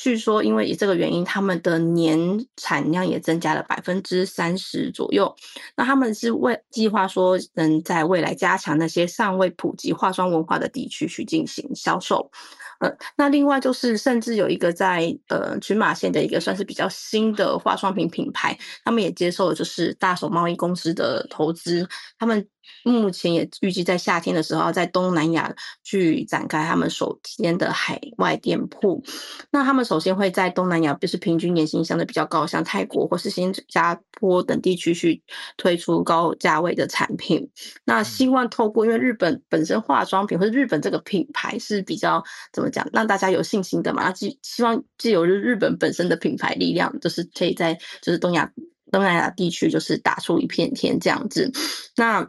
据说，因为以这个原因，他们的年产量也增加了百分之三十左右。那他们是为计划说，能在未来加强那些尚未普及化妆文化的地区去进行销售。呃，那另外就是，甚至有一个在呃群马县的一个算是比较新的化妆品品牌，他们也接受了就是大手贸易公司的投资，他们。目前也预计在夏天的时候，在东南亚去展开他们首先的海外店铺。那他们首先会在东南亚，就是平均年薪相对比较高，像泰国或是新加坡等地区去推出高价位的产品。那希望透过，因为日本本身化妆品或者日本这个品牌是比较怎么讲，让大家有信心的嘛。那希希望既有日本本身的品牌力量，就是可以在就是东亚东南亚地区就是打出一片天这样子。那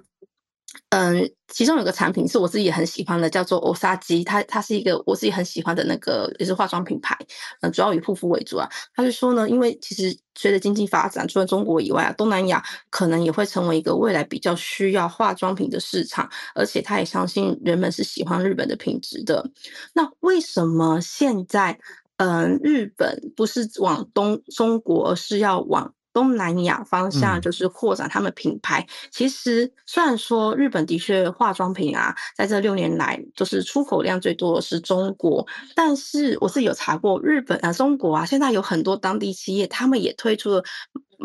嗯，其中有个产品是我自己也很喜欢的，叫做欧莎姬，它它是一个我自己很喜欢的那个也是化妆品牌，嗯，主要以护肤为主啊。他是说呢，因为其实随着经济发展，除了中国以外啊，东南亚可能也会成为一个未来比较需要化妆品的市场，而且他也相信人们是喜欢日本的品质的。那为什么现在嗯，日本不是往东中国，而是要往？东南亚方向就是扩展他们品牌。嗯、其实虽然说日本的确化妆品啊，在这六年来就是出口量最多的是中国，但是我是有查过日本啊，中国啊，现在有很多当地企业，他们也推出了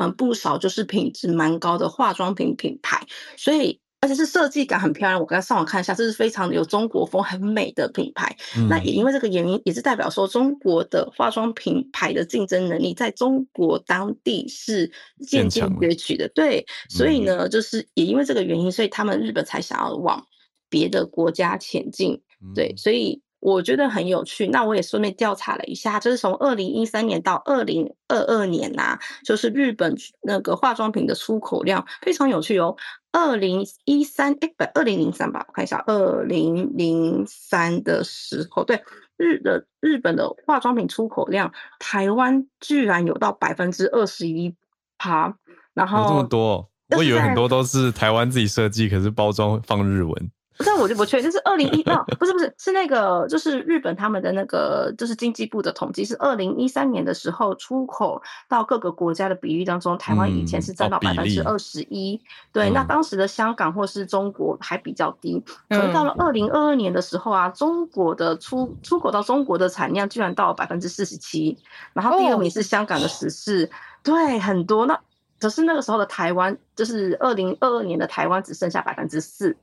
嗯不少就是品质蛮高的化妆品品牌，所以。而且是设计感很漂亮，我刚才上网看一下，这是非常有中国风、很美的品牌。嗯、那也因为这个原因，也是代表说中国的化妆品牌的竞争能力在中国当地是渐渐崛起的。对，所以呢，就是也因为这个原因，所以他们日本才想要往别的国家前进。对，所以。我觉得很有趣，那我也顺便调查了一下，就是从二零一三年到二零二二年呐、啊，就是日本那个化妆品的出口量非常有趣哦。二零一三哎不，二零零三吧，我看一下，二零零三的时候，对，日的日本的化妆品出口量，台湾居然有到百分之二十一趴，然后这么多，我以为很多都是台湾自己设计，可是包装放日文。这我就不确定，就是二零一哦，不是不是，是那个就是日本他们的那个就是经济部的统计，是二零一三年的时候出口到各个国家的比例当中，台湾以前是占到百分之二十一，对，那当时的香港或是中国还比较低，可是到了二零二二年的时候啊，中国的出出口到中国的产量居然到了百分之四十七，然后第二名是香港的十四，对，很多，那可是那个时候的台湾，就是二零二二年的台湾只剩下百分之四。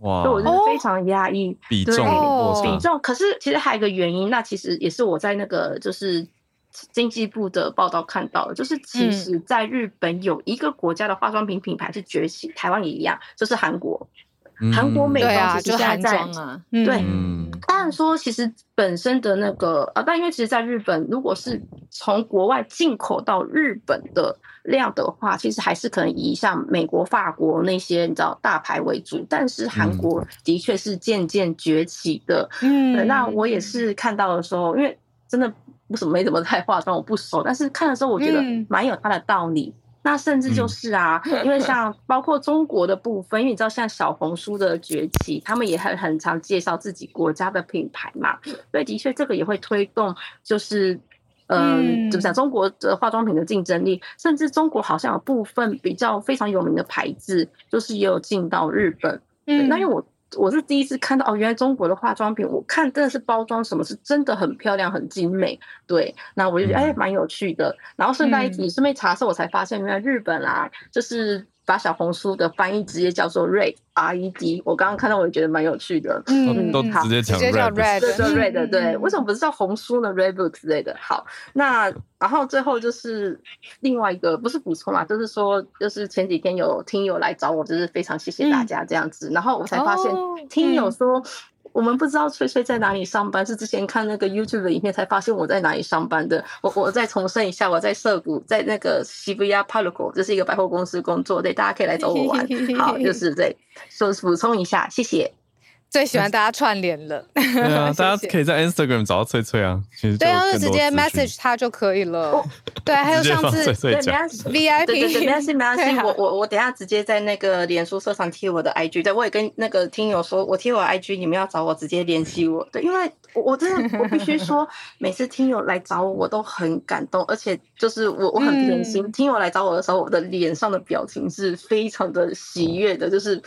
哇，所以我就是非常压抑。比重，比重。可是其实还有一个原因，那其实也是我在那个就是经济部的报道看到的，就是其实在日本有一个国家的化妆品品牌是崛起，嗯、台湾也一样，就是韩国。韩、嗯、国美妆其实现在在，啊、对，当然、嗯、说其实本身的那个啊，但因为其实在日本，如果是从国外进口到日本的量的话，其实还是可能以像美国、法国那些你知道大牌为主，但是韩国的确是渐渐崛起的。嗯，那我也是看到的时候，因为真的不怎么没怎么太化妆，我不熟，但是看的时候我觉得蛮有它的道理。嗯那甚至就是啊，嗯、因为像包括中国的部分，因为你知道像小红书的崛起，他们也很很常介绍自己国家的品牌嘛。所以，的确这个也会推动，就是嗯，怎么讲？中国的化妆品的竞争力，甚至中国好像有部分比较非常有名的牌子，就是也有进到日本。嗯，那因为我我是第一次看到哦，原来中国的化妆品，我看真的是包装什么是真的很漂亮、很精美。对，那我就觉得哎，蛮有趣的。然后顺带一提，顺便查的时候，我才发现原来日本啊，就是。把小红书的翻译直接叫做 Red R E D，我刚刚看到我也觉得蛮有趣的。嗯，都直接叫 Red，对对 Red，对，为什么不是叫红书呢？Red Book 之类的。好，那然后最后就是另外一个，不是补充啦，就是说，就是前几天有听友来找我，就是非常谢谢大家这样子，嗯、然后我才发现听友说。嗯我们不知道翠翠在哪里上班，是之前看那个 YouTube 的影片才发现我在哪里上班的。我我再重申一下，我在涩谷，在那个 Shibuya PARCO，这是一个百货公司工作，对，大家可以来找我玩。(laughs) 好，就是对，说补充一下，谢谢。最喜欢大家串联了，对啊，(laughs) 大家可以在 Instagram 找到翠翠啊，其实对啊，就直接 message 他就可以了。对，还有上次对 VIP，对对对，没关系没关系，我我我等下直接在那个脸书社上贴我的 IG，对，我也跟那个听友说，我贴我 IG，你们要找我直接联系我。对，因为我我真的 (laughs) 我必须说，每次听友来找我，我都很感动，而且就是我我很贴心，听友来找我的时候，我的脸上的表情是非常的喜悦的，就是。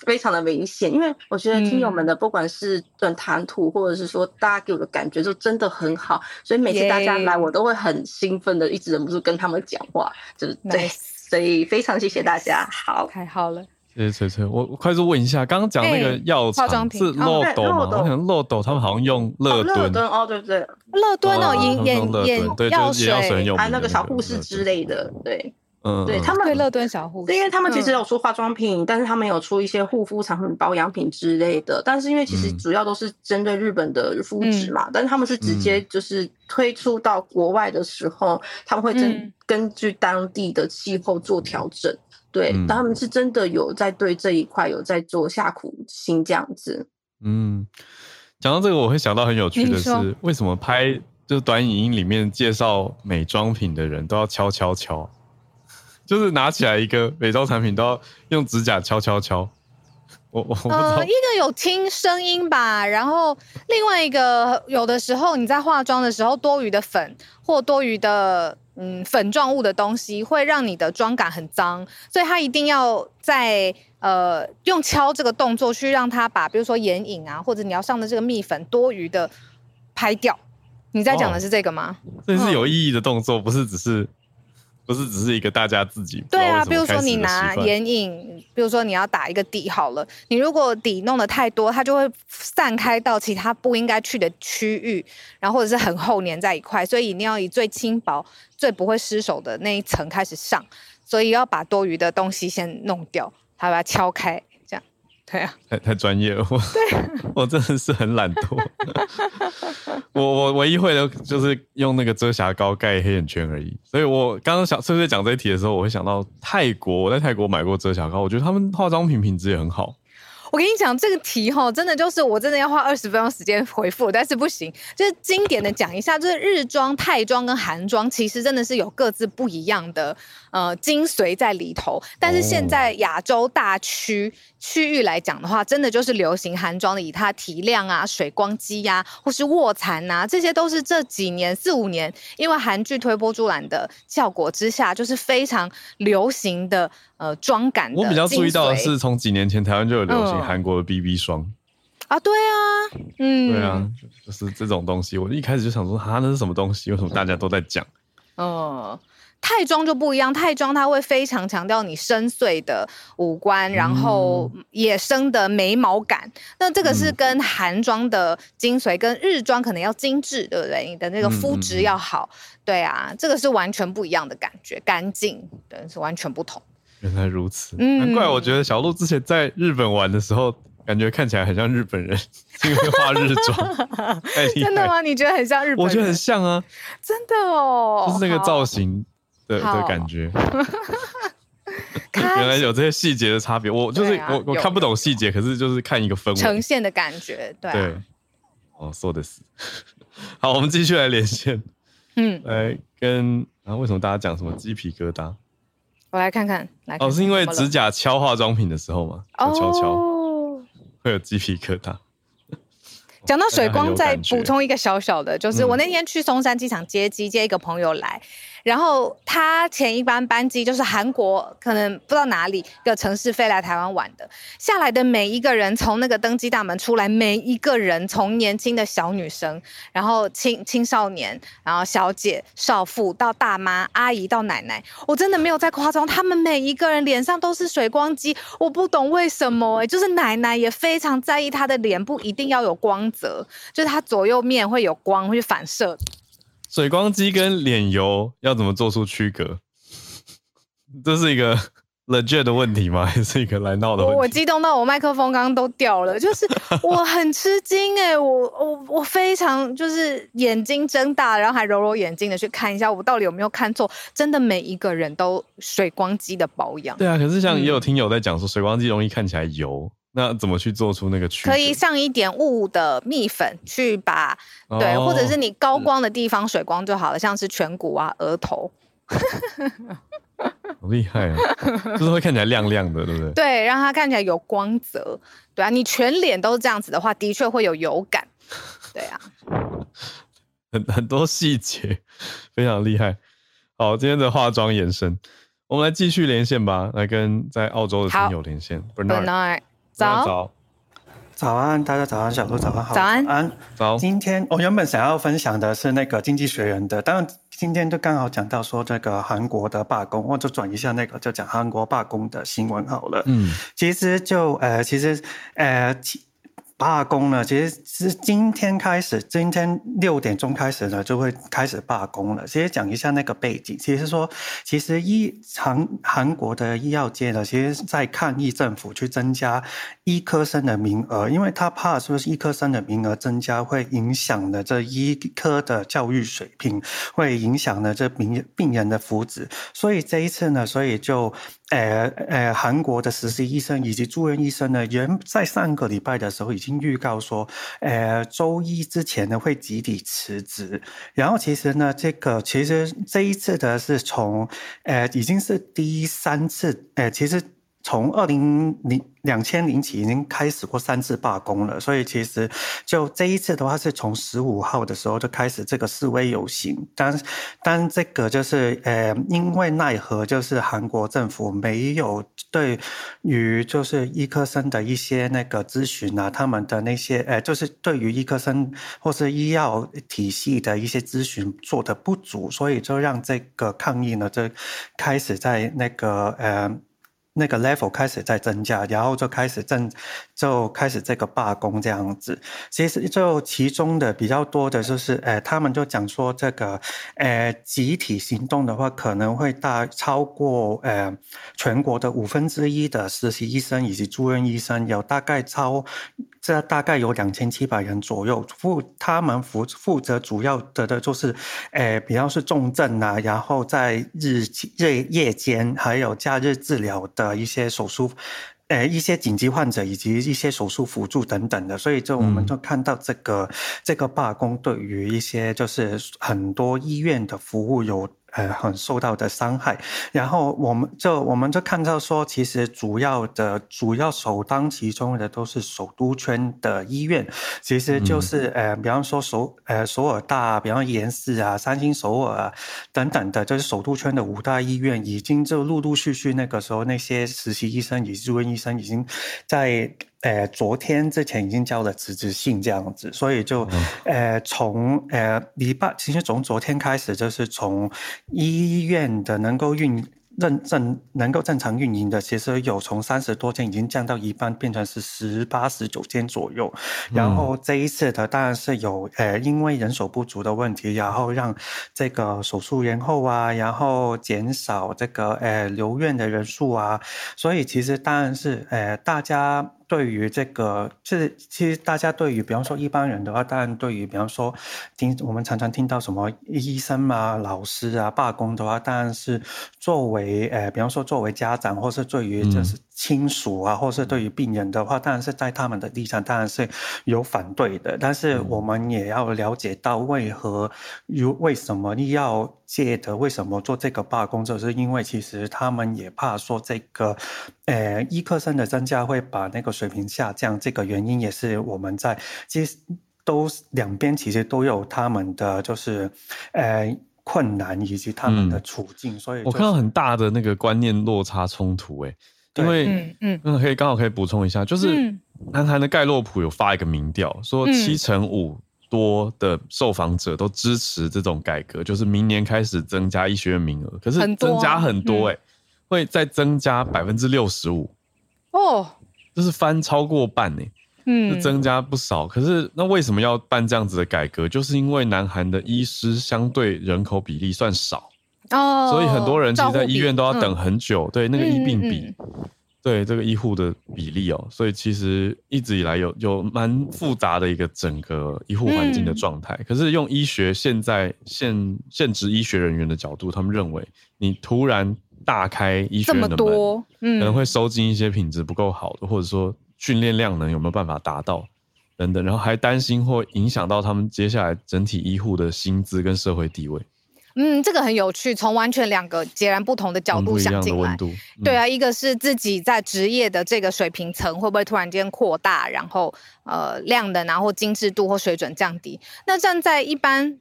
非常的明显，因为我觉得听友们的不管是论谈吐，或者是说大家给我的感觉，就真的很好，所以每次大家来，我都会很兴奋的，一直忍不住跟他们讲话，就是对，所以非常谢谢大家。好，太好了，谢谢翠翠。我我快速问一下，刚刚讲那个药厂是漏斗吗？我想漏斗他们好像用乐敦哦，对不对？乐敦哦，眼眼眼药水，还有那个小护士之类的，对。嗯，对他们对乐敦小护士，因为他们其实有出化妆品，嗯、但是他们有出一些护肤产品、保养品之类的。但是因为其实主要都是针对日本的肤质嘛，嗯、但是他们是直接就是推出到国外的时候，嗯、他们会根根据当地的气候做调整。嗯、对，但他们是真的有在对这一块有在做下苦心这样子。嗯，讲到这个，我会想到很有趣的是，说为什么拍就是短影音里面介绍美妆品的人都要敲敲敲？就是拿起来一个美妆产品都要用指甲敲敲敲，我我呃，一个有听声音吧，然后另外一个有的时候你在化妆的时候，多余的粉或多余的嗯粉状物的东西会让你的妆感很脏，所以它一定要在呃用敲这个动作去让它把，比如说眼影啊或者你要上的这个蜜粉多余的拍掉。你在讲的是这个吗？这是有意义的动作，不是只是。不是只是一个大家自己对啊，比如说你拿眼影，比如说你要打一个底好了，你如果底弄得太多，它就会散开到其他不应该去的区域，然后或者是很厚粘在一块，所以一定要以最轻薄、最不会失手的那一层开始上，所以要把多余的东西先弄掉，还把它敲开。对啊，太太专业了，我对 (laughs) 我真的是很懒惰。(laughs) 我我唯一会的就是用那个遮瑕膏盖黑眼圈而已。所以我刚刚想翠翠讲这一题的时候，我会想到泰国，我在泰国买过遮瑕膏，我觉得他们化妆品品质也很好。我跟你讲这个题哈，真的就是我真的要花二十分钟时间回复，但是不行，就是经典的讲一下，就是日妆、泰妆跟韩妆其实真的是有各自不一样的呃精髓在里头。但是现在亚洲大区区域来讲的话，真的就是流行韩妆的，以它提亮啊、水光肌呀、或是卧蚕呐，这些都是这几年四五年因为韩剧推波助澜的效果之下，就是非常流行的。呃，妆感。我比较注意到的是，从几年前台湾就有流行韩国的 BB 霜、嗯、啊，对啊，嗯，对啊，就是这种东西。我一开始就想说，哈，那是什么东西？为什么大家都在讲？嗯。泰妆就不一样，泰妆它会非常强调你深邃的五官，嗯、然后野生的眉毛感。那这个是跟韩妆的精髓，跟日妆可能要精致，对不对？你的那个肤质要好，嗯、对啊，这个是完全不一样的感觉，干净，对，是完全不同。原来如此，嗯、难怪我觉得小鹿之前在日本玩的时候，感觉看起来很像日本人，(laughs) 因为化日妆。(laughs) 真的吗？你觉得很像日本人？我觉得很像啊，真的哦，就是那个造型。的的感觉，原来有这些细节的差别。我就是我，我看不懂细节，可是就是看一个氛围呈现的感觉。对，对，哦，说的是。(laughs) 好，我们继续来连线。嗯，来跟然后为什么大家讲什么鸡皮疙瘩？我来看看，来哦，是因为指甲敲化妆品的时候嘛，敲敲会有鸡皮疙瘩。(laughs) 讲到水光，再补充一个小小的，就是我那天去松山机场接机，接一个朋友来。然后他前一班班机就是韩国，可能不知道哪里一个城市飞来台湾玩的，下来的每一个人从那个登机大门出来，每一个人从年轻的小女生，然后青青少年，然后小姐、少妇到大妈、阿姨到奶奶，我真的没有在夸张，他们每一个人脸上都是水光肌，我不懂为什么哎，就是奶奶也非常在意她的脸部一定要有光泽，就是她左右面会有光会反射。水光肌跟脸油要怎么做出区隔？(laughs) 这是一个 legit 的问题吗？(laughs) 还是一个来闹的问题？我，我激动到我麦克风刚刚都掉了，就是 (laughs) 我很吃惊哎，我我我非常就是眼睛睁大，然后还揉揉眼睛的去看一下，我到底有没有看错？真的每一个人都水光肌的保养。对啊，可是像也有听友在讲说，水光肌容易看起来油。那怎么去做出那个区别？可以上一点雾的蜜粉去把、哦、对，或者是你高光的地方水光就好了，像是颧骨啊、额头。好厉害啊！就是会看起来亮亮的，对不对？(laughs) 对，让它看起来有光泽。对啊，你全脸都是这样子的话，的确会有油感。对啊，(laughs) 很很多细节，非常厉害。好，今天的化妆延伸，我们来继续连线吧，来跟在澳洲的朋友连线。Bernard 早早，早安，大家早安，小鹿早安，好，早安，安早。今天我原本想要分享的是那个经济学人的，当然今天就刚好讲到说这个韩国的罢工，我就转一下那个，就讲韩国罢工的新闻好了。嗯，其实就呃，其实呃。罢工呢，其实是今天开始，今天六点钟开始呢，就会开始罢工了。其实讲一下那个背景，其实说，其实医韩韩国的医药界呢，其实在抗议政府去增加医科生的名额，因为他怕说是医科生的名额增加会影响了这医科的教育水平，会影响了这病病人的福祉，所以这一次呢，所以就。呃呃，韩国的实习医生以及住院医生呢，原在上个礼拜的时候已经预告说，呃，周一之前呢会集体辞职。然后其实呢，这个其实这一次的是从，呃，已经是第三次，呃，其实。从二零零两千零起已经开始过三次罢工了，所以其实就这一次的话，是从十五号的时候就开始这个示威游行。但但这个就是呃，因为奈何就是韩国政府没有对于就是医科生的一些那个咨询啊，他们的那些呃，就是对于医科生或是医药体系的一些咨询做得不足，所以就让这个抗议呢就开始在那个呃。那个 level 开始在增加，然后就开始增就开始这个罢工这样子。其实就其中的比较多的就是，呃，他们就讲说这个，呃，集体行动的话可能会大超过呃全国的五分之一的实习医生以及住院医生，有大概超。这大概有两千七百人左右，负他们负负责主要的的就是，诶，比方是重症啊，然后在日日夜间还有假日治疗的一些手术，诶，一些紧急患者以及一些手术辅助等等的，所以就我们就看到这个、嗯、这个罢工对于一些就是很多医院的服务有。呃，很受到的伤害，然后我们就我们就看到说，其实主要的主要首当其冲的都是首都圈的医院，其实就是、嗯、呃，比方说首呃首尔大，比方延世啊、三星首尔啊等等的，就是首都圈的五大医院，已经就陆陆续续那个时候那些实习医生以及住院医生已经在。呃，昨天之前已经交了辞职信这样子，所以就，呃，从呃礼拜，其实从昨天开始，就是从医院的能够运。认证能够正常运营的，其实有从三十多间已经降到一半，变成是十八、十九间左右。然后这一次的当然是有，呃，因为人手不足的问题，然后让这个手术延后啊，然后减少这个呃留院的人数啊。所以其实当然是，呃，大家对于这个，这其实大家对于，比方说一般人的话，当然对于，比方说听我们常常听到什么医生啊、老师啊罢工的话，当然是作为。为呃，比方说作为家长，或是对于就是亲属啊，或是对于病人的话，当然是在他们的立场，当然是有反对的。但是我们也要了解到，为何如为什么医药界的为什么做这个罢工，就是因为其实他们也怕说这个呃医科生的增加会把那个水平下降。这个原因也是我们在其实。都两边其实都有他们的就是呃困难以及他们的处境，嗯、所以、就是、我看到很大的那个观念落差冲突、欸，哎，因为嗯嗯，嗯可以刚好可以补充一下，就是南韩的盖洛普有发一个民调，说七成五多的受访者都支持这种改革，就是明年开始增加医学院名额，可是增加很多、欸，哎、嗯，会再增加百分之六十五，哦，就是翻超过半、欸，哎。嗯，增加不少，可是那为什么要办这样子的改革？就是因为南韩的医师相对人口比例算少。哦，所以很多人其实在医院都要等很久。嗯、对，那个医病比，嗯嗯、对这个医护的比例哦，所以其实一直以来有有蛮复杂的一个整个医护环境的状态。嗯、可是用医学现在现现职医学人员的角度，他们认为你突然大开医学院的门，多嗯、可能会收进一些品质不够好的，或者说。训练量能有没有办法达到等等，然后还担心会影响到他们接下来整体医护的薪资跟社会地位。嗯，这个很有趣，从完全两个截然不同的角度想进来。嗯、对啊，一个是自己在职业的这个水平层会不会突然间扩大，然后呃量能然后精致度或水准降低。那站在一般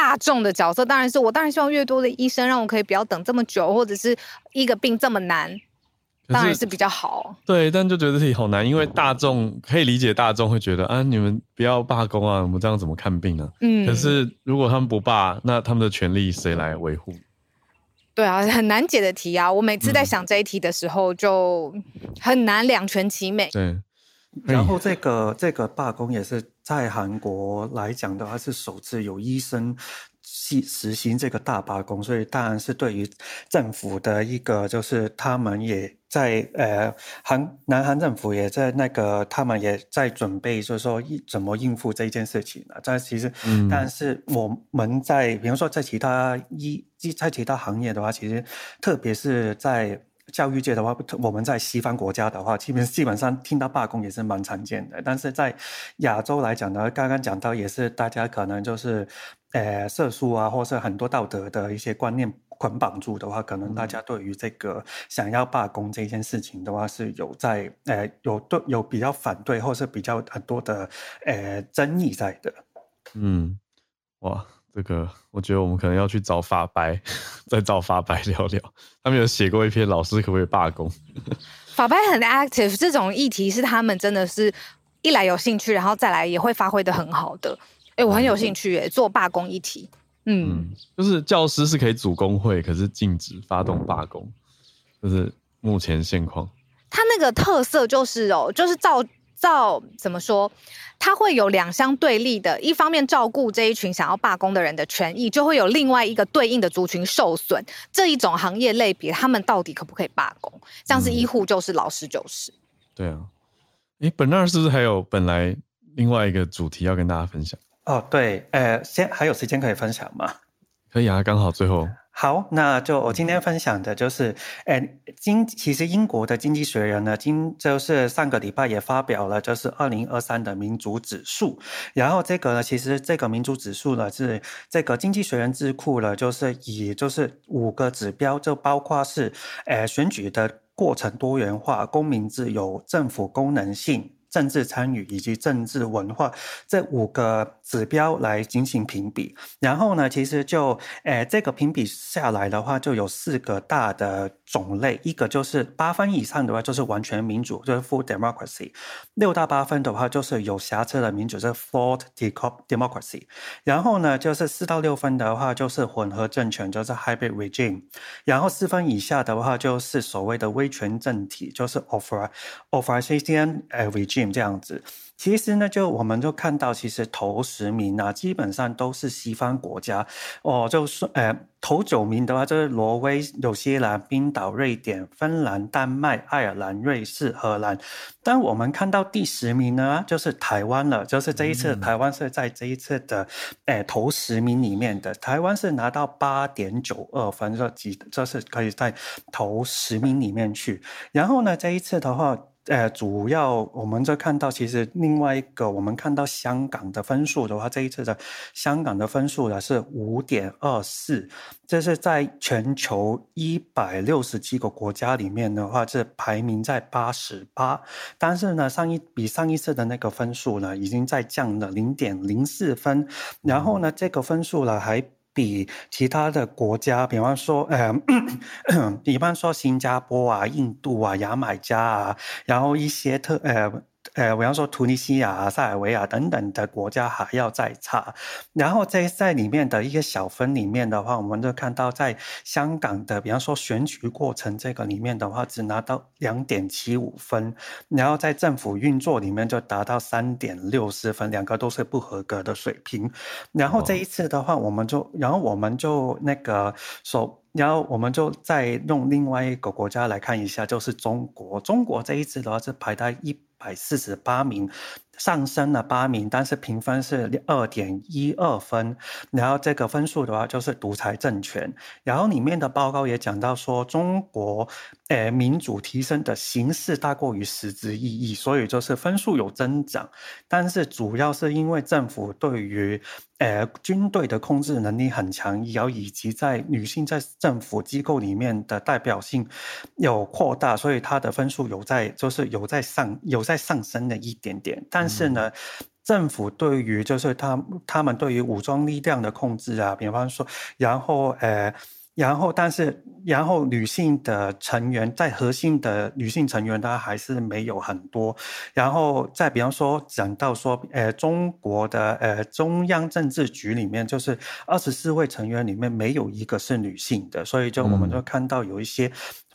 大众的角色，当然是我当然希望越多的医生让我可以不要等这么久，或者是一个病这么难。当然是比较好，对，但就觉得自己好难，因为大众可以理解，大众会觉得啊，你们不要罢工啊，我们这样怎么看病呢？嗯，可是如果他们不罢，那他们的权利谁来维护？对啊，很难解的题啊！我每次在想这一题的时候，就很难两全其美。对，然后这个这个罢工也是在韩国来讲的话，是首次有医生。实实行这个大罢工，所以当然是对于政府的一个，就是他们也在呃，韩南韩政府也在那个，他们也在准备，就是说怎么应付这件事情呢？但其实，嗯、但是我们在比如说在其他医在其他行业的话，其实特别是在。教育界的话，我们在西方国家的话，基本基本上听到罢工也是蛮常见的。但是在亚洲来讲呢，刚刚讲到也是大家可能就是，呃，世俗啊，或是很多道德的一些观念捆绑住的话，可能大家对于这个想要罢工这件事情的话，是有在，呃，有对有比较反对，或是比较很多的，呃，争议在的。嗯，哇。这个我觉得我们可能要去找法白，(laughs) 再找法白聊聊。他们有写过一篇老师可不可以罢工？法白很 active，这种议题是他们真的是一来有兴趣，然后再来也会发挥的很好的。哎，我很有兴趣哎，做罢工议题。嗯，嗯，就是教师是可以组工会，可是禁止发动罢工，就是目前现况。他那个特色就是哦，就是照。照怎么说，他会有两相对立的，一方面照顾这一群想要罢工的人的权益，就会有另外一个对应的族群受损。这一种行业类别，他们到底可不可以罢工？像是医护就是，老师就是。嗯、对啊，诶，本那是不是还有本来另外一个主题要跟大家分享？哦，对，呃，先还有时间可以分享吗？可以啊，刚好最后。好，那就我今天分享的就是，诶，经其实英国的经济学人呢，今就是上个礼拜也发表了，就是二零二三的民主指数。然后这个呢，其实这个民主指数呢，是这个经济学人智库呢，就是以就是五个指标，就包括是，诶，选举的过程多元化、公民自由、政府功能性。政治参与以及政治文化这五个指标来进行评比，然后呢，其实就诶这个评比下来的话，就有四个大的种类，一个就是八分以上的话就是完全民主，就是 full democracy；六到八分的话就是有瑕疵的民主，就是 flawed democracy；然后呢，就是四到六分的话就是混合政权，就是 hybrid regime；然后四分以下的话就是所谓的威权政体，就是 authoritarian regime。这样子，其实呢，就我们就看到，其实头十名啊，基本上都是西方国家哦，就是呃，头九名的话就是挪威、纽西兰、冰岛、瑞典、芬兰、丹麦、爱尔兰、瑞士、荷兰。但我们看到第十名呢，就是台湾了，就是这一次、嗯、台湾是在这一次的诶头十名里面的，台湾是拿到八点九二分，这几这是可以在头十名里面去。然后呢，这一次的话。呃，主要我们就看到，其实另外一个我们看到香港的分数的话，这一次的香港的分数呢是五点二四，这是在全球一百六十几个国家里面的话，是排名在八十八。但是呢，上一比上一次的那个分数呢，已经在降了零点零四分。然后呢，这个分数呢还。比其他的国家，比方说，呃，(coughs) 比方说新加坡啊、印度啊、牙买加啊，然后一些特，呃。呃，比方说突尼西亚、塞尔维亚等等的国家还要再差，然后在在里面的一些小分里面的话，我们就看到在香港的，比方说选举过程这个里面的话，只拿到两点七五分，然后在政府运作里面就达到三点六四分，两个都是不合格的水平。然后这一次的话，我们就，然后我们就那个说，然后我们就再用另外一个国家来看一下，就是中国。中国这一次的话是排在一百四十八名。上升了八名，但是评分是二点一二分。然后这个分数的话，就是独裁政权。然后里面的报告也讲到说，中国诶民主提升的形式大过于实质意义，所以就是分数有增长。但是主要是因为政府对于诶军队的控制能力很强，然后以及在女性在政府机构里面的代表性有扩大，所以它的分数有在就是有在上有在上升了一点点，但。是呢，政府对于就是他他们对于武装力量的控制啊，比方说，然后呃，然后但是然后女性的成员在核心的女性成员，她还是没有很多。然后再比方说讲到说，呃，中国的呃中央政治局里面，就是二十四位成员里面没有一个是女性的，所以就我们就看到有一些。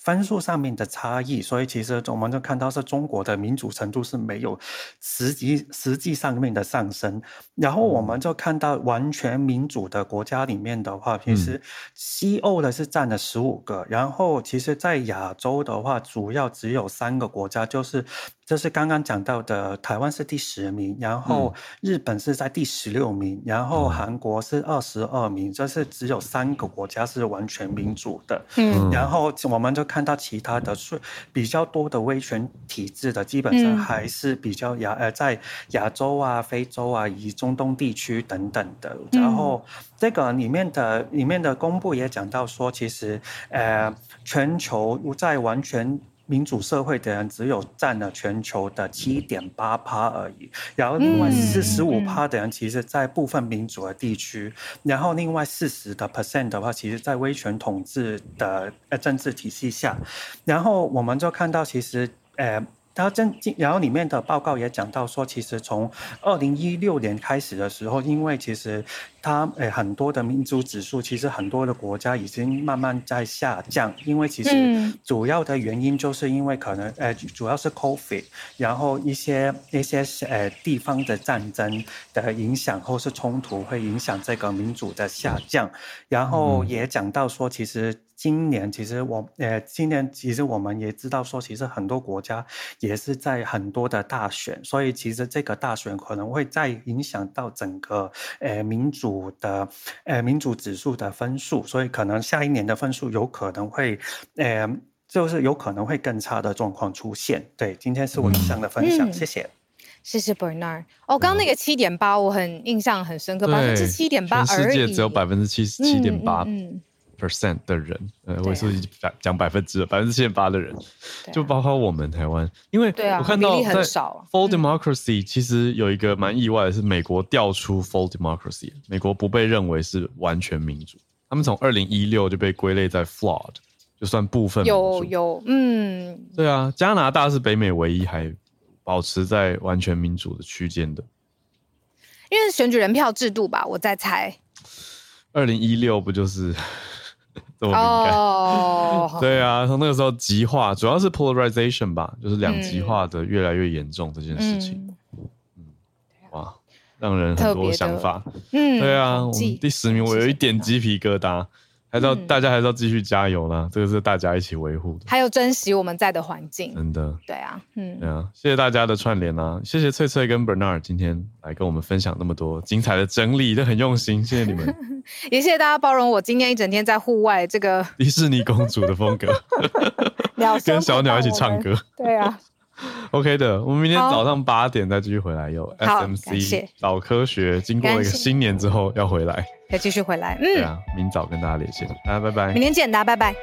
分数上面的差异，所以其实我们就看到是中国的民主程度是没有实际实际上面的上升。然后我们就看到完全民主的国家里面的话，其实西欧的是占了十五个，然后其实在亚洲的话，主要只有三个国家，就是。就是刚刚讲到的，台湾是第十名，然后日本是在第十六名，然后韩国是二十二名，这是只有三个国家是完全民主的。嗯，然后我们就看到其他的是比较多的威权体制的，基本上还是比较亚呃在亚洲啊、非洲啊以及中东地区等等的。然后这个里面的里面的公布也讲到说，其实呃全球在完全。民主社会的人只有占了全球的七点八趴而已，然后另外四十五趴的人其实，在部分民主的地区，然后另外四十的 percent 的话，其实在威权统治的呃政治体系下，然后我们就看到其实呃。然后正，然后里面的报告也讲到说，其实从二零一六年开始的时候，因为其实它诶很多的民主指数，其实很多的国家已经慢慢在下降，因为其实主要的原因就是因为可能诶主要是 COVID，然后一些一些诶地方的战争的影响或是冲突会影响这个民主的下降，然后也讲到说其实。今年其实我呃，今年其实我们也知道说，其实很多国家也是在很多的大选，所以其实这个大选可能会再影响到整个呃民主的呃民主指数的分数，所以可能下一年的分数有可能会呃就是有可能会更差的状况出现。对，今天是我以上的分享，嗯、谢谢，谢谢 Bernard。哦，刚刚那个七点八，我很印象很深刻，百分之七点八而已，世界只有百分之七十七点八。嗯嗯 percent 的人，呃，我是讲百分之百分之七点八的人，就包括我们台湾，因为我看到在 full democracy 其实有一个蛮意外的是，美国调出 full democracy，美国不被认为是完全民主，他们从二零一六就被归类在 flawed，就算部分。有有，嗯，对啊，加拿大是北美唯一还保持在完全民主的区间的，因为选举人票制度吧，我在猜。二零一六不就是？(laughs) 这么敏感哦，(laughs) 对啊，从那个时候极化，主要是 polarization 吧，就是两极化的越来越严重这件事情。嗯，嗯，哇，让人很多想法。嗯，对啊，我们第十名，我有一点鸡皮疙瘩。还是要大家还是要继续加油啦，这个是大家一起维护的，还有珍惜我们在的环境。真的，对啊，嗯，对啊，谢谢大家的串联啊，谢谢翠翠跟 Bernard 今天来跟我们分享那么多精彩的整理，都很用心，谢谢你们，(laughs) 也谢谢大家包容我今天一整天在户外这个 (laughs) 迪士尼公主的风格，(laughs) 跟小鸟一起唱歌，对啊。OK 的，我们明天早上八点再继续回来。有 SMC 老科学，经过了一个新年之后要回来，要继续回来。嗯，对啊，明早跟大家连线，大家拜拜，明天见，大家拜拜。